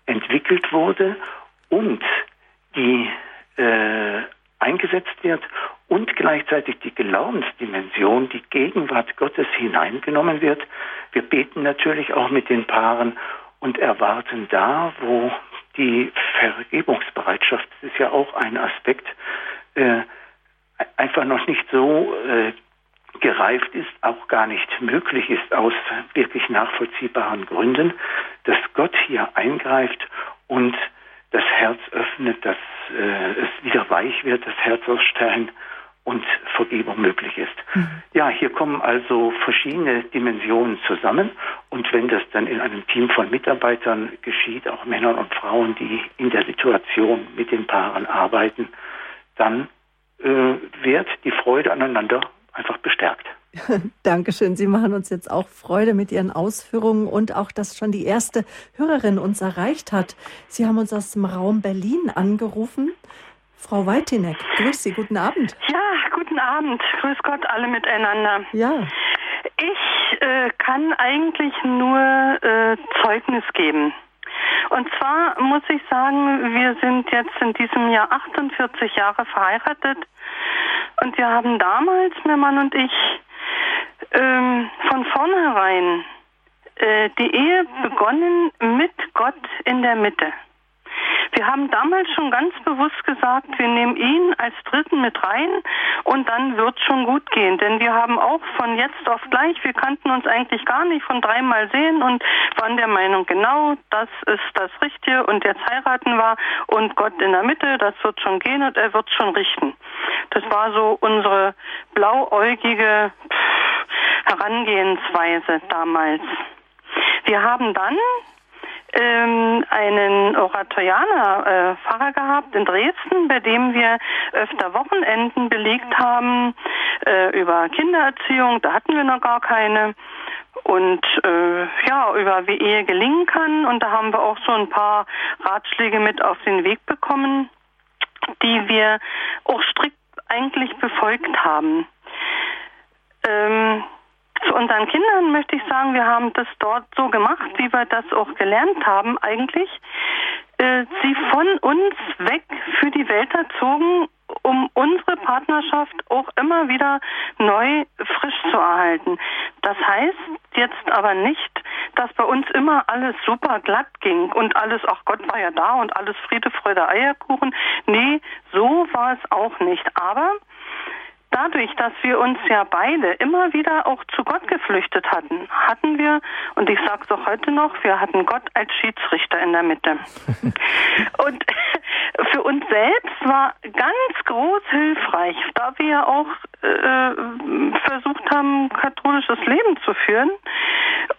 entwickelt wurde und die äh, eingesetzt wird und gleichzeitig die Glaubensdimension, die Gegenwart Gottes hineingenommen wird. Wir beten natürlich auch mit den Paaren und erwarten da, wo die Vergebungsbereitschaft, das ist ja auch ein Aspekt, äh, einfach noch nicht so äh, gereift ist, auch gar nicht möglich ist aus wirklich nachvollziehbaren Gründen, dass Gott hier eingreift und das Herz öffnet, dass äh, es wieder weich wird, das Herz aus Stein und Vergebung möglich ist. Mhm. Ja, hier kommen also verschiedene Dimensionen zusammen und wenn das dann in einem Team von Mitarbeitern geschieht, auch Männern und Frauen, die in der Situation mit den Paaren arbeiten, dann äh, wird die Freude aneinander einfach bestärkt. Dankeschön. Sie machen uns jetzt auch Freude mit Ihren Ausführungen und auch, dass schon die erste Hörerin uns erreicht hat. Sie haben uns aus dem Raum Berlin angerufen. Frau Weitinek, grüß Sie, guten Abend. Ja, guten Abend. Grüß Gott alle miteinander. Ja. Ich äh, kann eigentlich nur äh, Zeugnis geben. Und zwar muss ich sagen, wir sind jetzt in diesem Jahr 48 Jahre verheiratet und wir haben damals, mein Mann und ich, ähm, von vornherein äh, die Ehe begonnen mit Gott in der Mitte. Wir haben damals schon ganz bewusst gesagt, wir nehmen ihn als Dritten mit rein und dann wird schon gut gehen. Denn wir haben auch von jetzt auf gleich, wir kannten uns eigentlich gar nicht von dreimal sehen und waren der Meinung, genau, das ist das Richtige und jetzt heiraten wir und Gott in der Mitte, das wird schon gehen und er wird schon richten. Das war so unsere blauäugige Herangehensweise damals. Wir haben dann ähm, einen Oratorianer äh, Pfarrer gehabt in Dresden, bei dem wir öfter Wochenenden belegt haben äh, über Kindererziehung. Da hatten wir noch gar keine und äh, ja, über wie Ehe gelingen kann. Und da haben wir auch so ein paar Ratschläge mit auf den Weg bekommen, die wir auch strikt eigentlich befolgt haben. Ähm, zu unseren Kindern möchte ich sagen, wir haben das dort so gemacht, wie wir das auch gelernt haben eigentlich. Äh, sie von uns weg für die Welt erzogen, um unsere Partnerschaft auch immer wieder neu frisch zu erhalten. Das heißt jetzt aber nicht, dass bei uns immer alles super glatt ging und alles, ach Gott war ja da und alles Friede, Freude, Eierkuchen. Nee, so war es auch nicht. Aber dadurch, dass wir uns ja beide immer wieder auch zu Gott geflüchtet hatten, hatten wir, und ich sage es auch heute noch, wir hatten Gott als Schiedsrichter in der Mitte. und für uns selbst war ganz groß hilfreich, da wir ja auch äh, versucht haben, katholisches Leben zu führen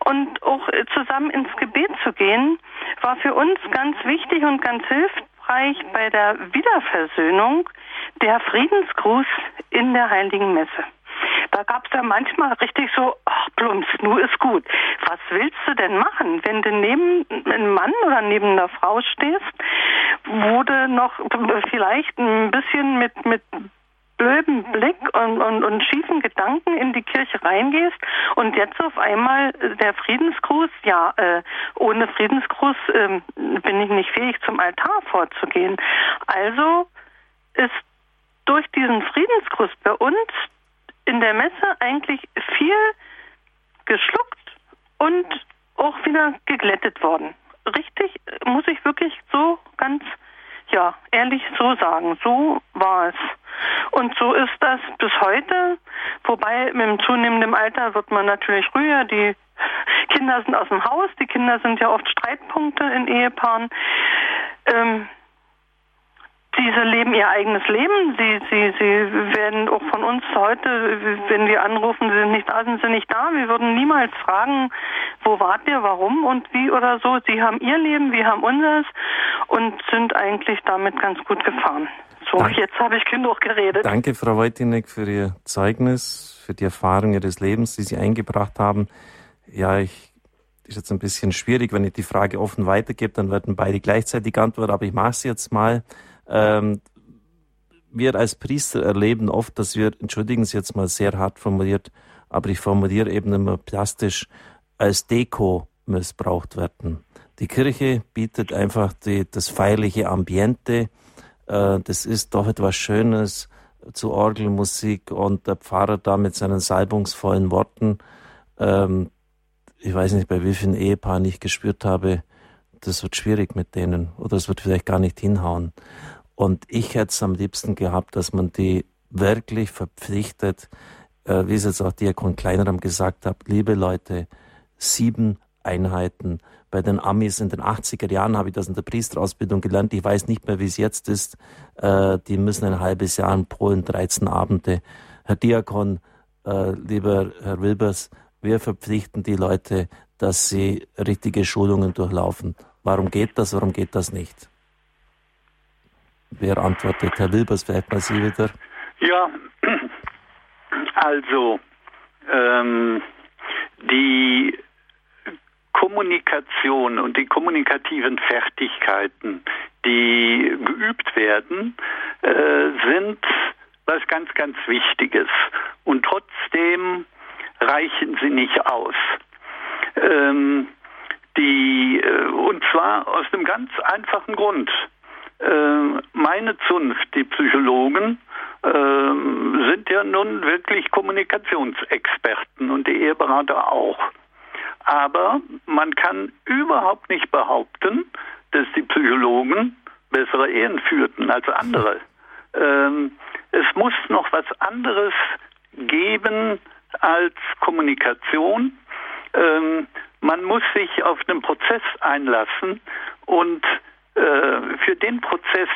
und auch zusammen ins Gebet zu gehen, war für uns ganz wichtig und ganz hilfreich bei der Wiederversöhnung, der Friedensgruß in der Heiligen Messe. Da gab es ja manchmal richtig so, ach Plumps, nur ist gut. Was willst du denn machen, wenn du neben einem Mann oder neben einer Frau stehst, wo du noch vielleicht ein bisschen mit, mit blödem Blick und, und, und schiefen Gedanken in die Kirche reingehst und jetzt auf einmal der Friedensgruß, ja, äh, ohne Friedensgruß äh, bin ich nicht fähig zum Altar vorzugehen. Also ist durch diesen Friedensgruß bei uns in der Messe eigentlich viel geschluckt und auch wieder geglättet worden. richtig, muss ich wirklich so ganz, ja, ehrlich so sagen. So war es. Und so ist das bis heute. Wobei mit dem zunehmenden Alter wird man natürlich ruhiger. Die Kinder sind aus dem Haus. Die Kinder sind ja oft Streitpunkte in Ehepaaren. Ähm, diese leben ihr eigenes Leben. Sie, sie, sie werden auch von uns heute, wenn wir anrufen, sie sind nicht da, sind sie nicht da. Wir würden niemals fragen, wo wart ihr, warum und wie oder so. Sie haben ihr Leben, wir haben unseres und sind eigentlich damit ganz gut gefahren. So, Dank, jetzt habe ich genug geredet. Danke, Frau Wojtinek, für Ihr Zeugnis, für die Erfahrung Ihres Lebens, die Sie eingebracht haben. Ja, ich ist jetzt ein bisschen schwierig, wenn ich die Frage offen weitergebe, dann werden beide gleichzeitig antworten, aber ich mache es jetzt mal. Ähm, wir als Priester erleben oft, dass wir, entschuldigen Sie jetzt mal sehr hart formuliert, aber ich formuliere eben immer plastisch, als Deko missbraucht werden. Die Kirche bietet einfach die, das feierliche Ambiente. Äh, das ist doch etwas Schönes zu Orgelmusik und der Pfarrer da mit seinen salbungsvollen Worten. Ähm, ich weiß nicht, bei wie vielen Ehepaaren ich gespürt habe, das wird schwierig mit denen oder es wird vielleicht gar nicht hinhauen. Und ich hätte es am liebsten gehabt, dass man die wirklich verpflichtet, äh, wie es jetzt auch Diakon Kleineram gesagt hat, liebe Leute, sieben Einheiten. Bei den Amis in den 80er Jahren habe ich das in der Priesterausbildung gelernt. Ich weiß nicht mehr, wie es jetzt ist. Äh, die müssen ein halbes Jahr in Polen 13 Abende. Herr Diakon, äh, lieber Herr Wilbers, wir verpflichten die Leute, dass sie richtige Schulungen durchlaufen. Warum geht das, warum geht das nicht? Wer antwortet? Herr Wilbers, vielleicht mal Sie wieder. Ja, also ähm, die Kommunikation und die kommunikativen Fertigkeiten, die geübt werden, äh, sind was ganz, ganz Wichtiges. Und trotzdem reichen sie nicht aus. Ähm, die, äh, und zwar aus einem ganz einfachen Grund. Äh, meine Zunft, die Psychologen, äh, sind ja nun wirklich Kommunikationsexperten und die Eheberater auch. Aber man kann überhaupt nicht behaupten, dass die Psychologen bessere Ehen führten als andere. Ähm, es muss noch was anderes geben als Kommunikation. Ähm, man muss sich auf einen Prozess einlassen und für den Prozess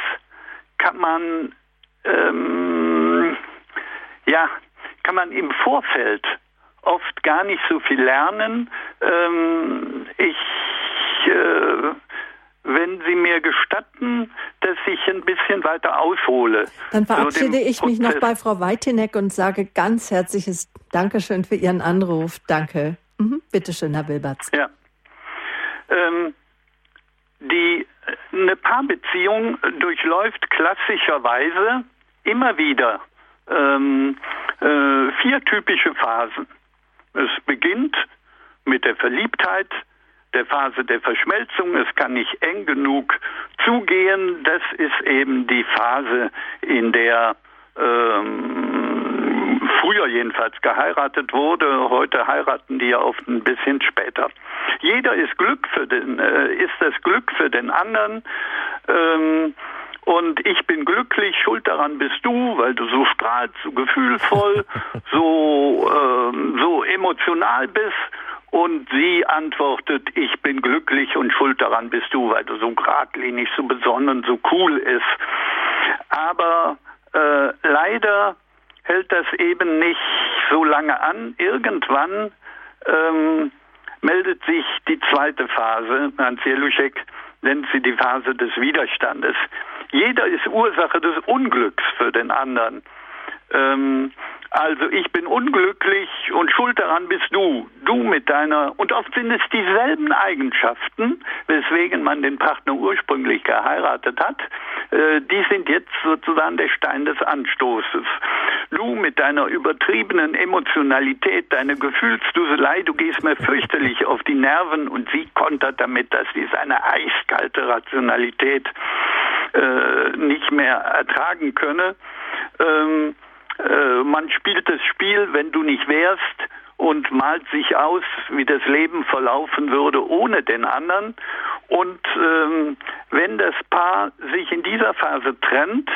kann man ähm, ja kann man im Vorfeld oft gar nicht so viel lernen. Ähm, ich äh, wenn Sie mir gestatten, dass ich ein bisschen weiter aushole. Dann verabschiede so ich mich noch bei Frau Weitinek und sage ganz herzliches Dankeschön für Ihren Anruf. Danke. Mhm. Bitte schön, Herr Wilberts. Ja. Ähm, die eine Paarbeziehung durchläuft klassischerweise immer wieder ähm, äh, vier typische Phasen. Es beginnt mit der Verliebtheit, der Phase der Verschmelzung. Es kann nicht eng genug zugehen. Das ist eben die Phase, in der ähm, früher jedenfalls geheiratet wurde. Heute heiraten die ja oft ein bisschen später. Jeder ist Glück für den, äh, ist das Glück für den anderen. Ähm, und ich bin glücklich, schuld daran bist du, weil du so strahlst, so gefühlvoll, so, ähm, so emotional bist. Und sie antwortet, ich bin glücklich und schuld daran bist du, weil du so geradlinig, so besonnen, so cool ist. Aber äh, leider hält das eben nicht so lange an. Irgendwann ähm, meldet sich die zweite Phase, Nancy Luschek nennt sie die Phase des Widerstandes. Jeder ist Ursache des Unglücks für den anderen. Ähm, also ich bin unglücklich und schuld daran bist du. Du mit deiner, und oft sind es dieselben Eigenschaften, weswegen man den Partner ursprünglich geheiratet hat, äh, die sind jetzt sozusagen der Stein des Anstoßes. Du mit deiner übertriebenen Emotionalität, deine Gefühlsduselei, du gehst mir fürchterlich auf die Nerven und sie kontert damit, dass sie seine eiskalte Rationalität äh, nicht mehr ertragen könne. Ähm, äh, man spielt das Spiel, wenn du nicht wärst und malt sich aus, wie das Leben verlaufen würde ohne den anderen. Und ähm, wenn das Paar sich in dieser Phase trennt,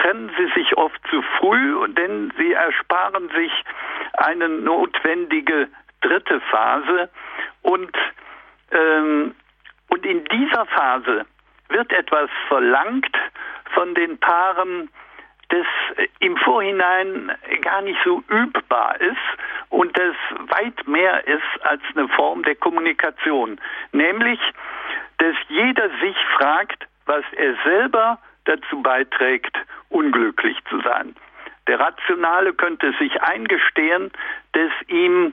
trennen sie sich oft zu früh, denn sie ersparen sich eine notwendige dritte Phase. Und, ähm, und in dieser Phase wird etwas verlangt von den Paaren, das im Vorhinein gar nicht so übbar ist und das weit mehr ist als eine Form der Kommunikation. Nämlich, dass jeder sich fragt, was er selber dazu beiträgt, unglücklich zu sein. Der Rationale könnte sich eingestehen, dass ihm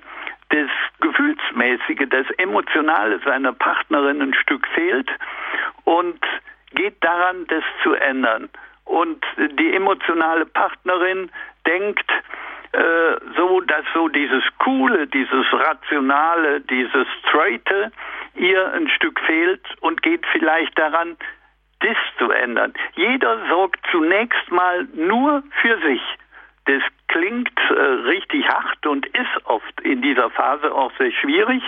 das Gefühlsmäßige, das Emotionale seiner Partnerin ein Stück fehlt und geht daran, das zu ändern. Und die emotionale Partnerin denkt, äh, so, dass so dieses Coole, dieses Rationale, dieses Straighte ihr ein Stück fehlt und geht vielleicht daran, das zu ändern. Jeder sorgt zunächst mal nur für sich. Das klingt äh, richtig hart und ist oft in dieser Phase auch sehr schwierig,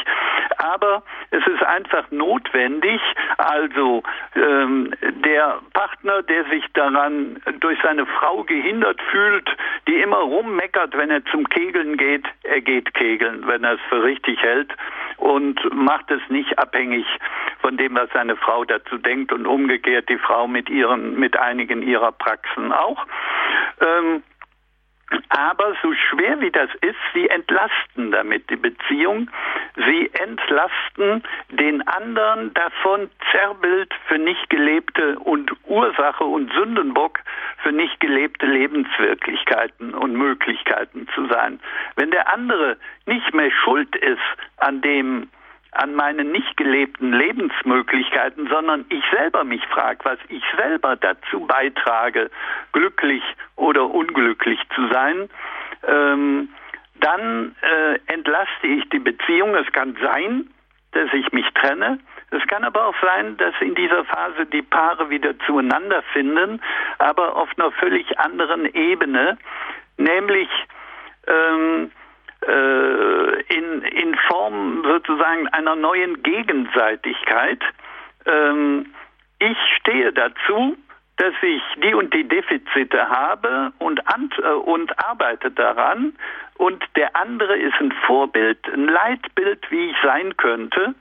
aber es ist einfach notwendig. Also ähm, der Partner, der sich daran durch seine Frau gehindert fühlt, die immer rummeckert, wenn er zum Kegeln geht, er geht kegeln, wenn er es für richtig hält und macht es nicht abhängig von dem, was seine Frau dazu denkt und umgekehrt die Frau mit ihren, mit einigen ihrer Praxen auch. Ähm, aber so schwer wie das ist, sie entlasten damit die Beziehung. Sie entlasten den anderen davon, Zerrbild für nicht gelebte und Ursache und Sündenbock für nicht gelebte Lebenswirklichkeiten und Möglichkeiten zu sein. Wenn der andere nicht mehr schuld ist an dem, an meinen nicht gelebten Lebensmöglichkeiten, sondern ich selber mich frage, was ich selber dazu beitrage, glücklich oder unglücklich zu sein, ähm, dann äh, entlaste ich die Beziehung. Es kann sein, dass ich mich trenne. Es kann aber auch sein, dass in dieser Phase die Paare wieder zueinander finden, aber auf einer völlig anderen Ebene, nämlich ähm, äh, in, in Form sozusagen einer neuen Gegenseitigkeit. Ähm, ich stehe dazu, dass ich die und die Defizite habe und, äh, und arbeite daran und der andere ist ein Vorbild, ein Leitbild, wie ich sein könnte.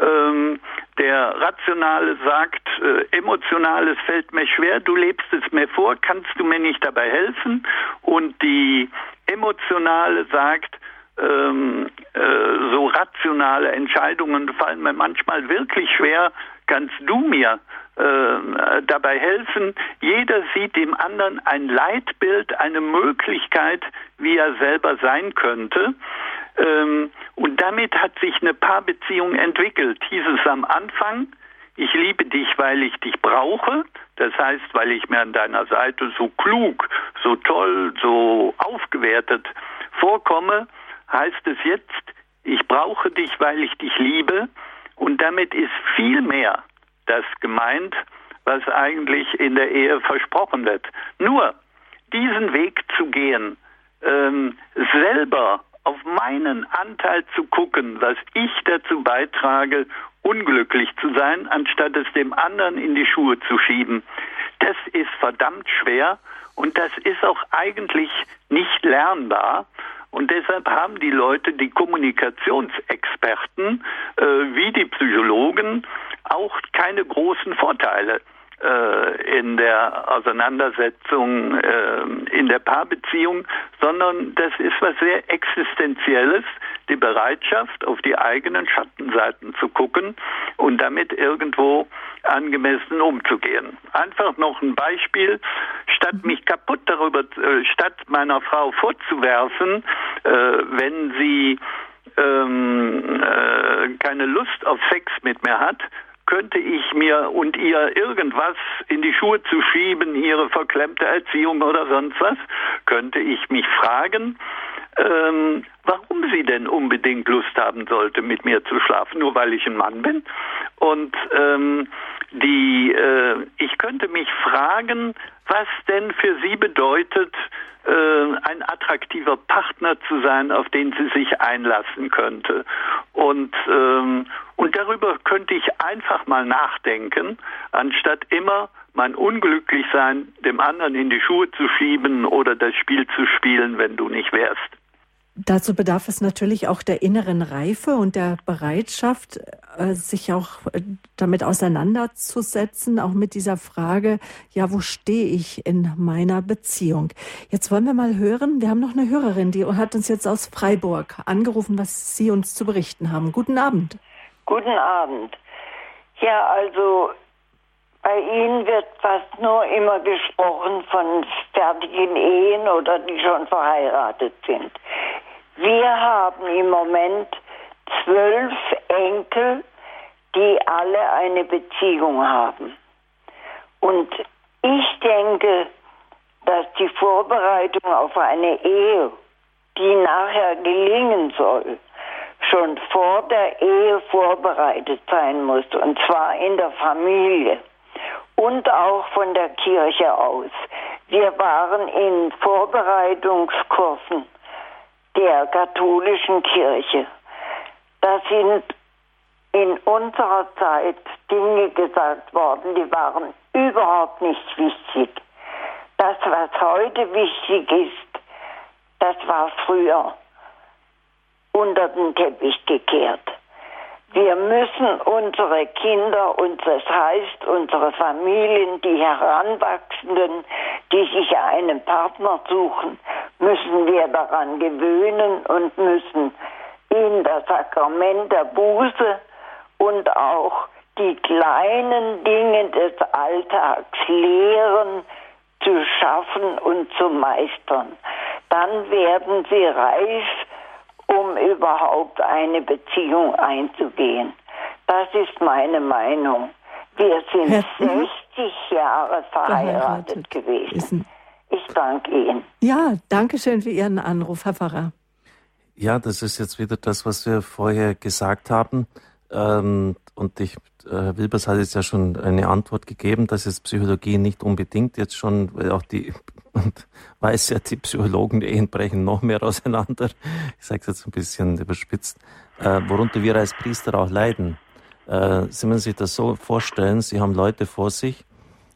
Ähm, der Rationale sagt, äh, Emotionales fällt mir schwer, du lebst es mir vor, kannst du mir nicht dabei helfen? Und die Emotionale sagt, ähm, äh, so rationale Entscheidungen fallen mir manchmal wirklich schwer, kannst du mir äh, dabei helfen. Jeder sieht dem anderen ein Leitbild, eine Möglichkeit, wie er selber sein könnte. Ähm, und damit hat sich eine Paarbeziehung entwickelt. Hieß es am Anfang, ich liebe dich, weil ich dich brauche. Das heißt, weil ich mir an deiner Seite so klug, so toll, so aufgewertet vorkomme, heißt es jetzt, ich brauche dich, weil ich dich liebe. Und damit ist viel mehr das gemeint, was eigentlich in der Ehe versprochen wird. Nur diesen Weg zu gehen, ähm, selber auf meinen Anteil zu gucken, was ich dazu beitrage, unglücklich zu sein, anstatt es dem anderen in die Schuhe zu schieben, das ist verdammt schwer und das ist auch eigentlich nicht lernbar. Und deshalb haben die Leute, die Kommunikationsexperten, äh, wie die Psychologen, auch keine großen Vorteile in der Auseinandersetzung, äh, in der Paarbeziehung, sondern das ist was sehr Existenzielles, die Bereitschaft, auf die eigenen Schattenseiten zu gucken und damit irgendwo angemessen umzugehen. Einfach noch ein Beispiel, statt mich kaputt darüber, äh, statt meiner Frau vorzuwerfen, äh, wenn sie ähm, äh, keine Lust auf Sex mit mir hat, könnte ich mir und ihr irgendwas in die Schuhe zu schieben, ihre verklemmte Erziehung oder sonst was, könnte ich mich fragen, ähm, warum sie denn unbedingt Lust haben sollte, mit mir zu schlafen, nur weil ich ein Mann bin. Und ähm, die, äh, ich könnte mich fragen, was denn für sie bedeutet, äh, ein attraktiver Partner zu sein, auf den sie sich einlassen könnte. Und, ähm, und darüber könnte ich einfach mal nachdenken, anstatt immer mein Unglücklichsein dem anderen in die Schuhe zu schieben oder das Spiel zu spielen, wenn du nicht wärst. Dazu bedarf es natürlich auch der inneren Reife und der Bereitschaft, äh, sich auch äh, damit auseinanderzusetzen, auch mit dieser Frage, ja, wo stehe ich in meiner Beziehung? Jetzt wollen wir mal hören, wir haben noch eine Hörerin, die hat uns jetzt aus Freiburg angerufen, was Sie uns zu berichten haben. Guten Abend. Guten Abend. Ja, also bei Ihnen wird fast nur immer gesprochen von fertigen Ehen oder die schon verheiratet sind. Wir haben im Moment zwölf Enkel, die alle eine Beziehung haben. Und ich denke, dass die Vorbereitung auf eine Ehe, die nachher gelingen soll, schon vor der Ehe vorbereitet sein muss, und zwar in der Familie und auch von der Kirche aus. Wir waren in Vorbereitungskursen der katholischen Kirche. Da sind in unserer Zeit Dinge gesagt worden, die waren überhaupt nicht wichtig. Das, was heute wichtig ist, das war früher unter den Teppich gekehrt. Wir müssen unsere Kinder, und das heißt unsere Familien, die Heranwachsenden, die sich einen Partner suchen, müssen wir daran gewöhnen und müssen ihnen das Sakrament der Buße und auch die kleinen Dinge des Alltags lehren, zu schaffen und zu meistern. Dann werden sie reif um überhaupt eine Beziehung einzugehen. Das ist meine Meinung. Wir sind Herr, 60 Jahre verheiratet, verheiratet gewesen. Ich danke Ihnen. Ja, danke schön für Ihren Anruf, Herr Pfarrer. Ja, das ist jetzt wieder das, was wir vorher gesagt haben. Ähm, und ich, Herr Wilbers hat jetzt ja schon eine Antwort gegeben, dass es Psychologie nicht unbedingt jetzt schon, weil auch die und weiß ja, die Psychologen, die Ehen brechen noch mehr auseinander. Ich sage es jetzt ein bisschen überspitzt, äh, worunter wir als Priester auch leiden. Äh, Sie müssen sich das so vorstellen, Sie haben Leute vor sich,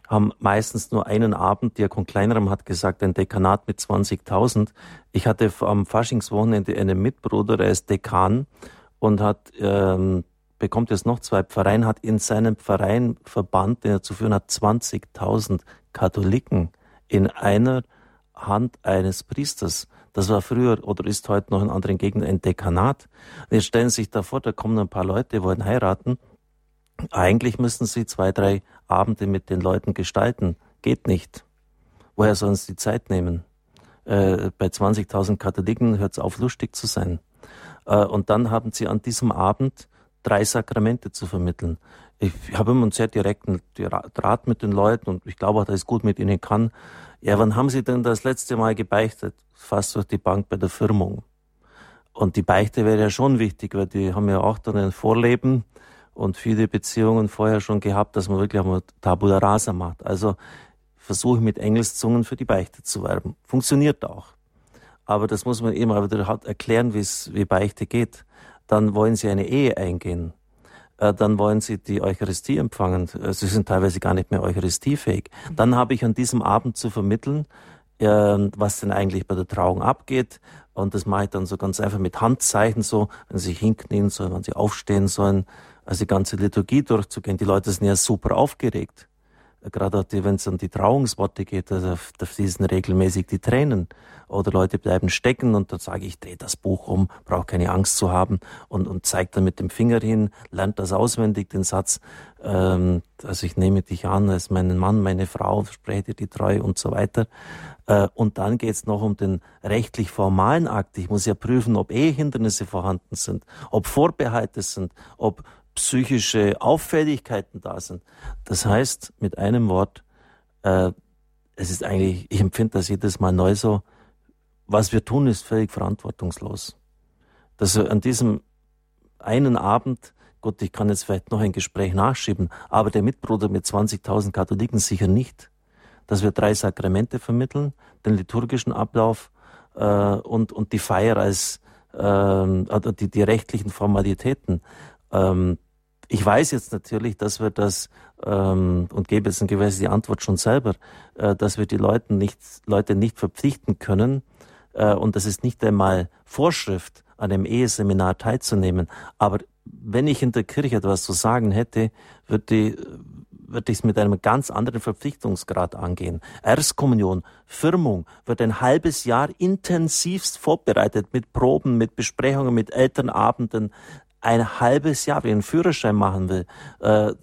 haben meistens nur einen Abend, Diakon Kleinerem hat gesagt, ein Dekanat mit 20.000. Ich hatte am Faschingswochenende einen Mitbruder, der ist Dekan und hat ähm, bekommt jetzt noch zwei Pfarreien, hat in seinem Verein Verband, den er zu führen hat, 20.000 Katholiken in einer Hand eines Priesters. Das war früher oder ist heute noch in anderen Gegenden ein Dekanat. Jetzt stellen Sie sich da vor, da kommen ein paar Leute, wollen heiraten. Eigentlich müssen Sie zwei, drei Abende mit den Leuten gestalten. Geht nicht. Woher sollen Sie die Zeit nehmen? Äh, bei 20.000 Katholiken hört es auf, lustig zu sein. Äh, und dann haben Sie an diesem Abend drei Sakramente zu vermitteln ich habe immer einen sehr direkten Draht mit den Leuten und ich glaube auch, dass ich gut mit ihnen kann. Ja, wann haben Sie denn das letzte Mal gebeichtet? Fast durch die Bank bei der Firmung. Und die Beichte wäre ja schon wichtig, weil die haben ja auch dann ein Vorleben und viele Beziehungen vorher schon gehabt, dass man wirklich einmal Tabula Rasa macht. Also versuche mit Engelszungen für die Beichte zu werben. Funktioniert auch. Aber das muss man eben wieder erklären, wie Beichte geht. Dann wollen sie eine Ehe eingehen. Äh, dann wollen sie die Eucharistie empfangen. Äh, sie sind teilweise gar nicht mehr eucharistiefähig. Dann habe ich an diesem Abend zu vermitteln, ähm, was denn eigentlich bei der Trauung abgeht. Und das mache ich dann so ganz einfach mit Handzeichen so, wenn sie sich hinknien sollen, wenn sie aufstehen sollen, also die ganze Liturgie durchzugehen. Die Leute sind ja super aufgeregt gerade wenn es um die Trauungsworte geht, also da fließen regelmäßig die Tränen. Oder Leute bleiben stecken und dann sage ich, dreh das Buch um, brauche keine Angst zu haben und, und zeigt dann mit dem Finger hin, lernt das auswendig, den Satz, ähm, also ich nehme dich an als meinen Mann, meine Frau, spreche dir die Treue und so weiter. Äh, und dann geht es noch um den rechtlich formalen Akt. Ich muss ja prüfen, ob Ehehindernisse vorhanden sind, ob Vorbehalte sind, ob psychische Auffälligkeiten da sind. Das heißt, mit einem Wort, äh, es ist eigentlich, ich empfinde das jedes Mal neu so, was wir tun, ist völlig verantwortungslos. dass wir an diesem einen Abend, Gott, ich kann jetzt vielleicht noch ein Gespräch nachschieben, aber der Mitbruder mit 20.000 Katholiken sicher nicht, dass wir drei Sakramente vermitteln, den liturgischen Ablauf äh, und, und die Feier als äh, die, die rechtlichen Formalitäten. Ähm, ich weiß jetzt natürlich, dass wir das ähm, und gebe jetzt in gewisser die Antwort schon selber, äh, dass wir die Leute nicht, Leute nicht verpflichten können äh, und das ist nicht einmal Vorschrift, an einem Eheseminar teilzunehmen. Aber wenn ich in der Kirche etwas zu sagen hätte, würde würde ich es mit einem ganz anderen Verpflichtungsgrad angehen. Erstkommunion, Firmung wird ein halbes Jahr intensivst vorbereitet mit Proben, mit Besprechungen, mit Elternabenden, ein halbes Jahr, wenn ich einen Führerschein machen will, äh,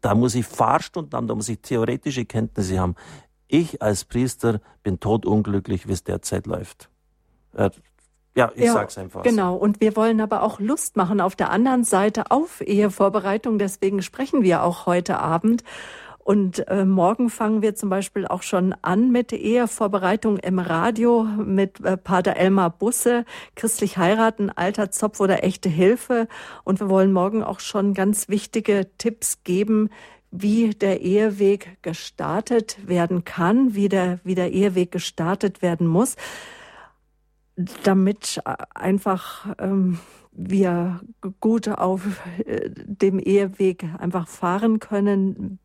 da muss ich Fahrstunden haben, da muss ich theoretische Kenntnisse haben. Ich als Priester bin todunglücklich, wie es derzeit läuft. Äh, ja, ich ja, sag's einfach. Genau. Und wir wollen aber auch Lust machen auf der anderen Seite auf Ehevorbereitung. Deswegen sprechen wir auch heute Abend. Und äh, morgen fangen wir zum Beispiel auch schon an mit Ehevorbereitung im Radio mit äh, Pater Elmar Busse, christlich heiraten, alter Zopf oder echte Hilfe. Und wir wollen morgen auch schon ganz wichtige Tipps geben, wie der Eheweg gestartet werden kann, wie der, wie der Eheweg gestartet werden muss, damit einfach ähm, wir gut auf äh, dem Eheweg einfach fahren können,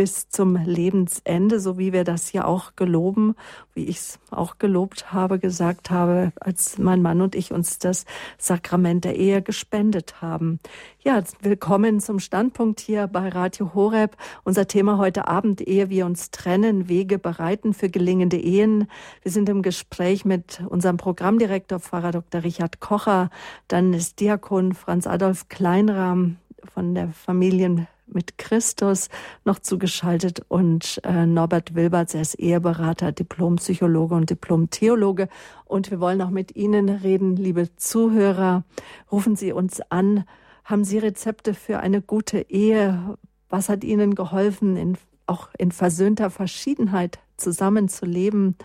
bis zum Lebensende, so wie wir das ja auch geloben, wie ich es auch gelobt habe, gesagt habe, als mein Mann und ich uns das Sakrament der Ehe gespendet haben. Ja, willkommen zum Standpunkt hier bei Radio Horeb. Unser Thema heute Abend, ehe wir uns trennen, Wege bereiten für gelingende Ehen. Wir sind im Gespräch mit unserem Programmdirektor Pfarrer Dr. Richard Kocher. Dann ist Diakon Franz Adolf Kleinrahm von der Familien mit Christus noch zugeschaltet und äh, Norbert Wilberts, er ist Eheberater, Diplompsychologe und Diplomtheologe. Und wir wollen auch mit Ihnen reden, liebe Zuhörer. Rufen Sie uns an. Haben Sie Rezepte für eine gute Ehe? Was hat Ihnen geholfen, in, auch in versöhnter Verschiedenheit zusammenzuleben?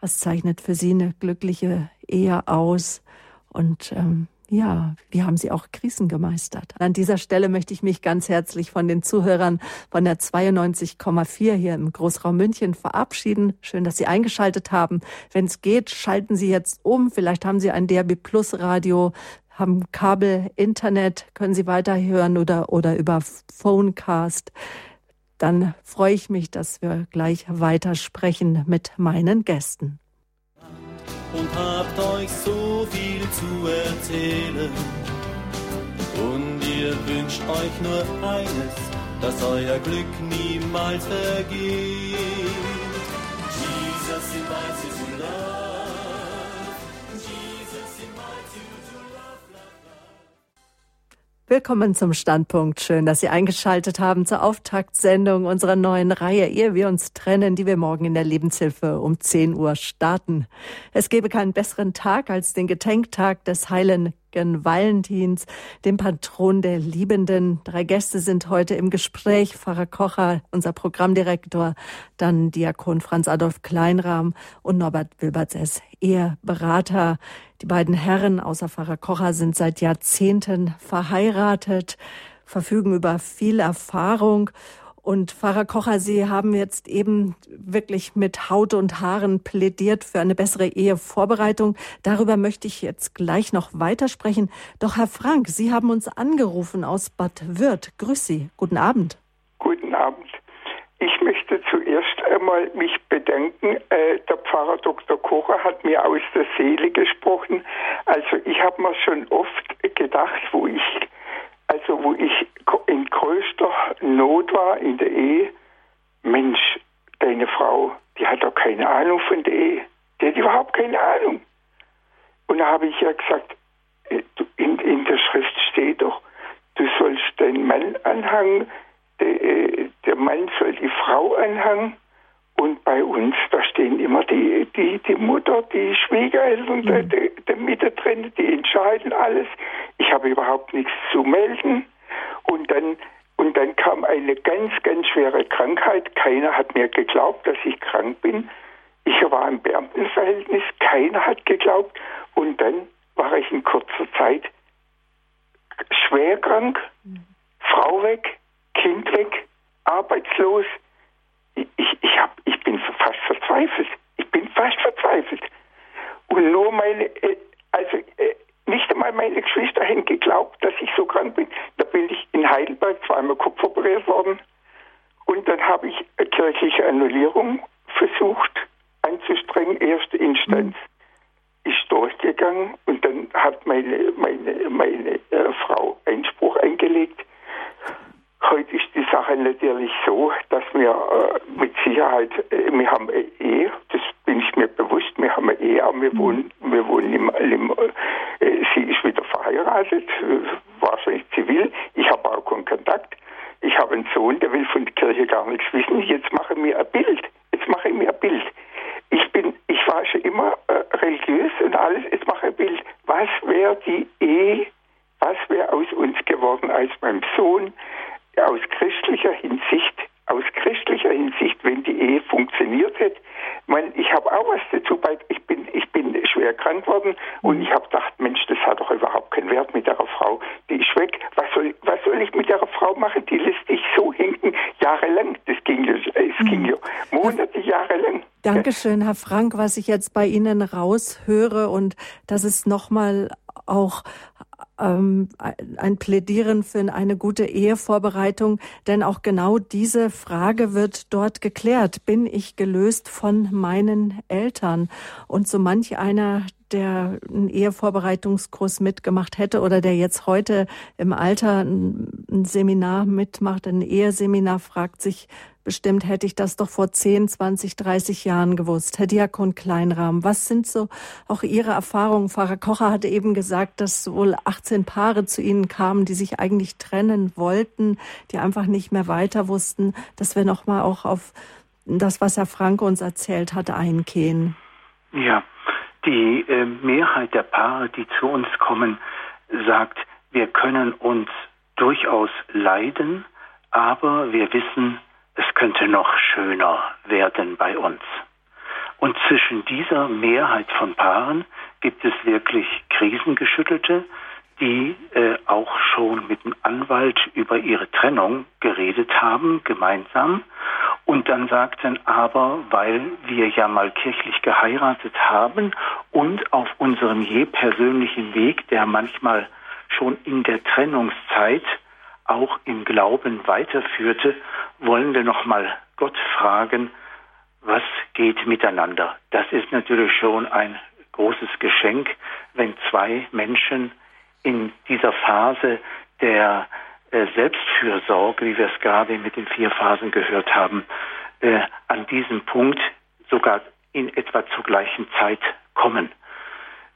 Was zeichnet für Sie eine glückliche Ehe aus? Und ähm, ja, wie haben Sie auch Krisen gemeistert? An dieser Stelle möchte ich mich ganz herzlich von den Zuhörern von der 92,4 hier im Großraum München verabschieden. Schön, dass Sie eingeschaltet haben. Wenn es geht, schalten Sie jetzt um. Vielleicht haben Sie ein DRB Plus Radio, haben Kabel, Internet, können Sie weiterhören oder, oder über Phonecast. Dann freue ich mich, dass wir gleich weitersprechen mit meinen Gästen und habt euch so viel zu erzählen. Und ihr wünscht euch nur eines, dass euer Glück niemals vergeht. Willkommen zum Standpunkt. Schön, dass Sie eingeschaltet haben zur Auftaktsendung unserer neuen Reihe, ehe wir uns trennen, die wir morgen in der Lebenshilfe um 10 Uhr starten. Es gäbe keinen besseren Tag als den Gedenktag des heiligen Valentins, dem Patron der Liebenden. Drei Gäste sind heute im Gespräch. Pfarrer Kocher, unser Programmdirektor, dann Diakon Franz Adolf Kleinrahm und Norbert Wilberts, Eheberater. Die beiden Herren außer Pfarrer Kocher sind seit Jahrzehnten verheiratet, verfügen über viel Erfahrung und Pfarrer Kocher, Sie haben jetzt eben wirklich mit Haut und Haaren plädiert für eine bessere Ehevorbereitung. Darüber möchte ich jetzt gleich noch weitersprechen. Doch Herr Frank, Sie haben uns angerufen aus Bad Würth. Grüß Sie. Guten Abend. Guten Abend. Ich möchte zuerst einmal mich bedanken. Äh, der Pfarrer Dr. Kocher hat mir aus der Seele gesprochen. Also ich habe mir schon oft gedacht, wo ich also wo ich in größter Not war in der Ehe, Mensch, deine Frau, die hat doch keine Ahnung von der Ehe. Die hat überhaupt keine Ahnung. Und da habe ich ja gesagt, äh, in, in der Schrift steht doch, du sollst deinen Mann anhangen, der, äh, der Mann soll die Frau anhangen. Und bei uns, da stehen immer die, die, die Mutter, die Schwiegereltern mhm. der, der Mitte drin, die entscheiden alles. Ich habe überhaupt nichts zu melden. Und dann, und dann kam eine ganz, ganz schwere Krankheit. Keiner hat mir geglaubt, dass ich krank bin. Ich war im Beamtenverhältnis, keiner hat geglaubt. Und dann war ich in kurzer Zeit Zeit schwer krank, Frau weg, Kind weg, arbeitslos. Ich, ich, hab, ich bin fast verzweifelt. Ich bin fast verzweifelt. Und nur meine, äh, also äh, nicht einmal meine Geschwister hätten geglaubt, dass ich so krank bin. Da bin ich in Heidelberg zweimal Kopf operiert worden. Und dann habe ich eine kirchliche Annullierung versucht einzustrengen, erste Instanz. Ist durchgegangen und dann hat meine, meine, meine äh, Frau Einspruch eingelegt. Heute ist die Sache natürlich so, dass wir äh, mit Sicherheit, äh, wir haben eine Ehe, das bin ich mir bewusst, wir haben eine Ehe, aber wir wohnen, wir wohnen im, im äh, sie ist wieder verheiratet, äh, wahrscheinlich zivil, ich habe auch keinen Kontakt. Ich habe einen Sohn, der will von der Kirche gar nichts wissen. Jetzt mache ich mir ein Bild. Jetzt mache ich mir ein Bild. Ich bin, ich war schon immer äh, religiös und alles. Jetzt mache ich ein Bild. Was wäre die Ehe, was wäre aus uns geworden als meinem Sohn aus christlicher Hinsicht, aus christlicher Hinsicht, wenn die Ehe funktioniert hätte? Ich, meine, ich habe auch was dazu bei, ich bin, ich bin schwer krank worden und ich habe gedacht, Mensch, das hat doch überhaupt keinen Wert mit der Frau. Die ist weg. Was soll, was soll ich mit der Frau machen? Die lässt dich so hinken, jahrelang. Das ging ja, es ging ja Monate, Jahre lang. Dankeschön, Herr Frank, was ich jetzt bei Ihnen raushöre und das ist nochmal auch ähm, ein Plädieren für eine gute Ehevorbereitung, denn auch genau diese Frage wird dort geklärt. Bin ich gelöst von meinen Eltern? Und so manch einer, der einen Ehevorbereitungskurs mitgemacht hätte oder der jetzt heute im Alter ein Seminar mitmacht, ein Eheseminar, fragt sich, bestimmt hätte ich das doch vor 10, 20, 30 Jahren gewusst. Herr Diakon Kleinrahm, was sind so auch Ihre Erfahrungen? Pfarrer Kocher hatte eben gesagt, dass wohl 18 Paare zu Ihnen kamen, die sich eigentlich trennen wollten, die einfach nicht mehr weiter wussten, dass wir nochmal auch auf das, was Herr Frank uns erzählt hat, eingehen. Ja, die äh, Mehrheit der Paare, die zu uns kommen, sagt, wir können uns durchaus leiden, aber wir wissen, es könnte noch schöner werden bei uns. Und zwischen dieser Mehrheit von Paaren gibt es wirklich Krisengeschüttelte, die äh, auch schon mit dem Anwalt über ihre Trennung geredet haben, gemeinsam, und dann sagten, aber weil wir ja mal kirchlich geheiratet haben und auf unserem je persönlichen Weg, der manchmal schon in der Trennungszeit auch im Glauben weiterführte, wollen wir nochmal Gott fragen, was geht miteinander? Das ist natürlich schon ein großes Geschenk, wenn zwei Menschen in dieser Phase der Selbstfürsorge, wie wir es gerade mit den vier Phasen gehört haben, äh, an diesem Punkt sogar in etwa zur gleichen Zeit kommen.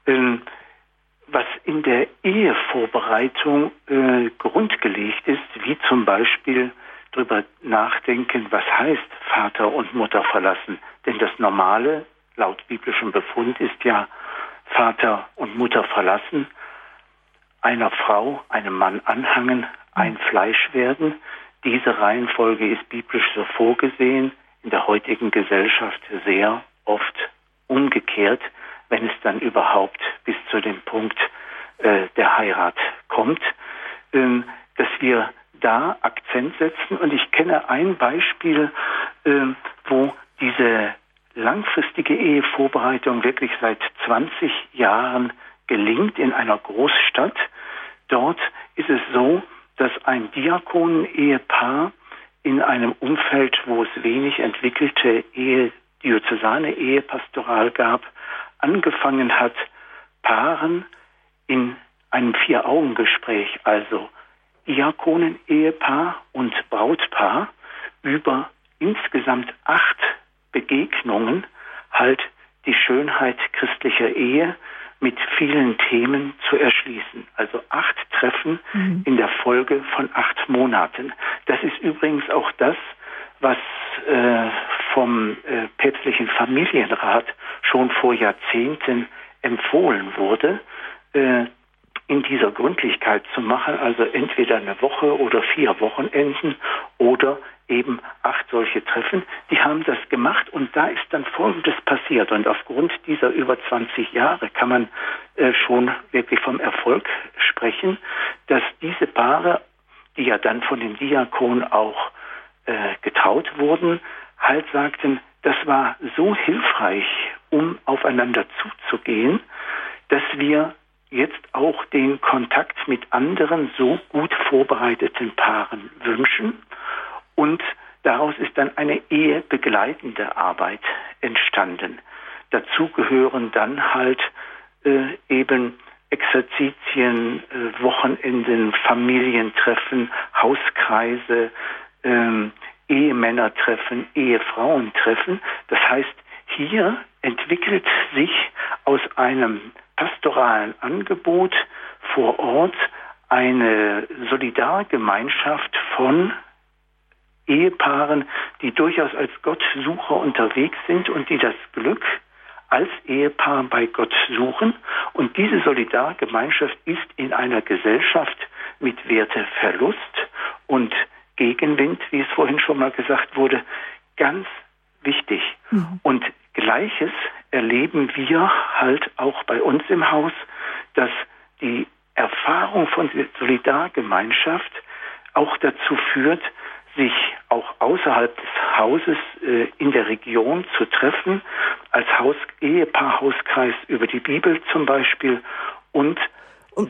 Ähm, was in der Ehevorbereitung äh, grundgelegt ist, wie zum Beispiel darüber nachdenken, was heißt Vater und Mutter verlassen. Denn das Normale laut biblischem Befund ist ja Vater und Mutter verlassen, einer Frau, einem Mann anhangen, ein Fleisch werden. Diese Reihenfolge ist biblisch so vorgesehen, in der heutigen Gesellschaft sehr oft umgekehrt wenn es dann überhaupt bis zu dem Punkt äh, der Heirat kommt, ähm, dass wir da Akzent setzen. Und ich kenne ein Beispiel, äh, wo diese langfristige Ehevorbereitung wirklich seit 20 Jahren gelingt in einer Großstadt. Dort ist es so, dass ein Diakonen-Ehepaar in einem Umfeld, wo es wenig entwickelte Ehe, diözesane Ehepastoral gab, angefangen hat, Paaren in einem Vier-Augen-Gespräch, also Diakonen-Ehepaar und Brautpaar, über insgesamt acht Begegnungen halt die Schönheit christlicher Ehe mit vielen Themen zu erschließen. Also acht Treffen mhm. in der Folge von acht Monaten. Das ist übrigens auch das, was äh, vom äh, päpstlichen Familienrat schon vor Jahrzehnten empfohlen wurde, äh, in dieser Gründlichkeit zu machen, also entweder eine Woche oder vier Wochenenden oder eben acht solche Treffen. Die haben das gemacht und da ist dann Folgendes passiert. Und aufgrund dieser über 20 Jahre kann man äh, schon wirklich vom Erfolg sprechen, dass diese Paare, die ja dann von den Diakonen auch äh, getraut wurden, halt sagten, das war so hilfreich, um aufeinander zuzugehen, dass wir jetzt auch den Kontakt mit anderen so gut vorbereiteten Paaren wünschen und daraus ist dann eine ehebegleitende Arbeit entstanden. Dazu gehören dann halt äh, eben Exerzitien, äh, Wochenenden, Familientreffen, Hauskreise, ähm, Ehemännertreffen, Ehefrauentreffen. Das heißt, hier entwickelt sich aus einem pastoralen Angebot vor Ort eine Solidargemeinschaft von Ehepaaren, die durchaus als Gottsucher unterwegs sind und die das Glück als Ehepaar bei Gott suchen. Und diese Solidargemeinschaft ist in einer Gesellschaft mit Werteverlust und Gegenwind, wie es vorhin schon mal gesagt wurde, ganz wichtig. Mhm. Und Gleiches erleben wir halt auch bei uns im Haus, dass die Erfahrung von Solidargemeinschaft auch dazu führt, sich auch außerhalb des Hauses äh, in der Region zu treffen, als Haus, Ehepaar-Hauskreis über die Bibel zum Beispiel und,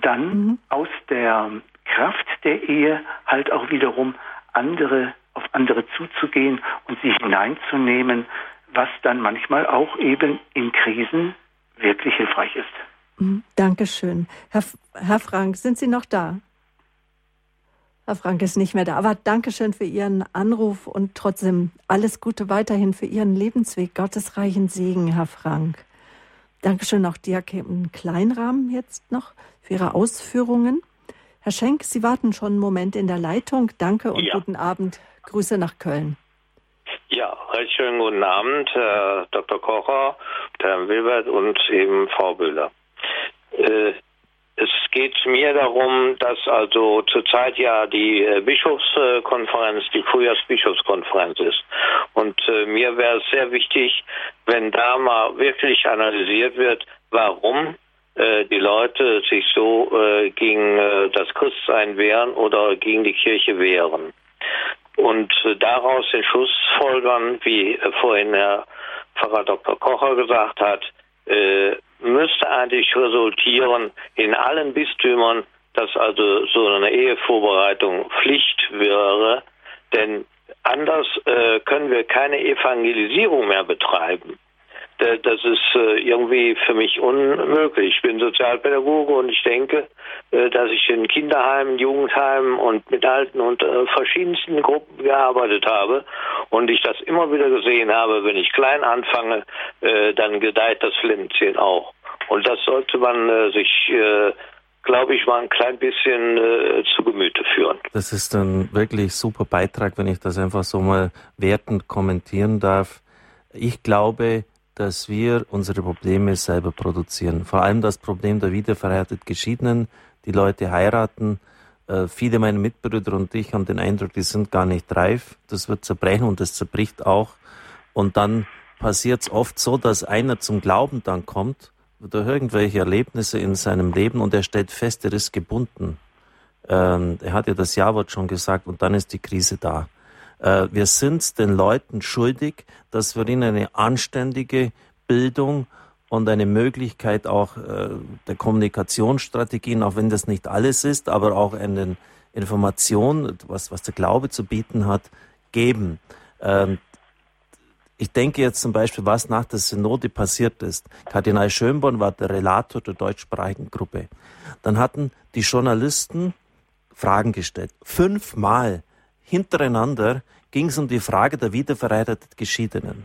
dann mhm. aus der Kraft der Ehe halt auch wiederum andere auf andere zuzugehen und sie hineinzunehmen, was dann manchmal auch eben in Krisen wirklich hilfreich ist. Mhm. Dankeschön. Herr, Herr Frank, sind Sie noch da? Herr Frank ist nicht mehr da. Aber Dankeschön für Ihren Anruf und trotzdem alles Gute weiterhin für Ihren Lebensweg. Gottes reichen Segen, Herr Frank. Dankeschön auch Diaken Kleinrahmen jetzt noch für Ihre Ausführungen. Herr Schenk, Sie warten schon einen Moment in der Leitung. Danke und ja. guten Abend. Grüße nach Köln. Ja, recht schönen guten Abend, Herr Dr. Kocher, Herr Wilbert und eben Frau Bühler. Äh, es geht mir darum, dass also zurzeit ja die äh, Bischofskonferenz, die Frühjahrsbischofskonferenz ist. Und äh, mir wäre es sehr wichtig, wenn da mal wirklich analysiert wird, warum die Leute sich so gegen das Christsein wehren oder gegen die Kirche wehren. Und äh, daraus den Schluss folgern, wie vorhin Herr Pfarrer Dr. Kocher gesagt hat, müsste eigentlich resultieren in allen Bistümern, dass also so eine Ehevorbereitung Pflicht wäre, denn anders äh, können wir keine Evangelisierung mehr betreiben. Das ist äh, irgendwie für mich unmöglich. Ich bin Sozialpädagoge und ich denke, äh, dass ich in Kinderheimen, Jugendheimen und mit Alten und äh, verschiedensten Gruppen gearbeitet habe und ich das immer wieder gesehen habe, wenn ich klein anfange, dann gedeiht das Flintchen auch. Und das sollte man sich glaube ich, mal ein klein bisschen äh, zu Gemüte führen. Das ist ein wirklich super Beitrag, wenn ich das einfach so mal wertend kommentieren darf. Ich glaube, dass wir unsere Probleme selber produzieren. Vor allem das Problem der wiederverheiratet Geschiedenen. Die Leute heiraten. Äh, viele meiner Mitbrüder und ich haben den Eindruck, die sind gar nicht reif. Das wird zerbrechen und das zerbricht auch. Und dann passiert es oft so, dass einer zum Glauben dann kommt durch irgendwelche Erlebnisse in seinem Leben und er stellt fest, er ist gebunden. Ähm, er hat ja das Ja-Wort schon gesagt und dann ist die Krise da. Äh, wir sind den Leuten schuldig, dass wir ihnen eine anständige Bildung und eine Möglichkeit auch äh, der Kommunikationsstrategien, auch wenn das nicht alles ist, aber auch eine Information, was, was der Glaube zu bieten hat, geben. Ähm, ich denke jetzt zum Beispiel, was nach der Synode passiert ist. Kardinal Schönborn war der Relator der deutschsprachigen Gruppe. Dann hatten die Journalisten Fragen gestellt. Fünfmal hintereinander ging es um die Frage der wiederverheirateten Geschiedenen.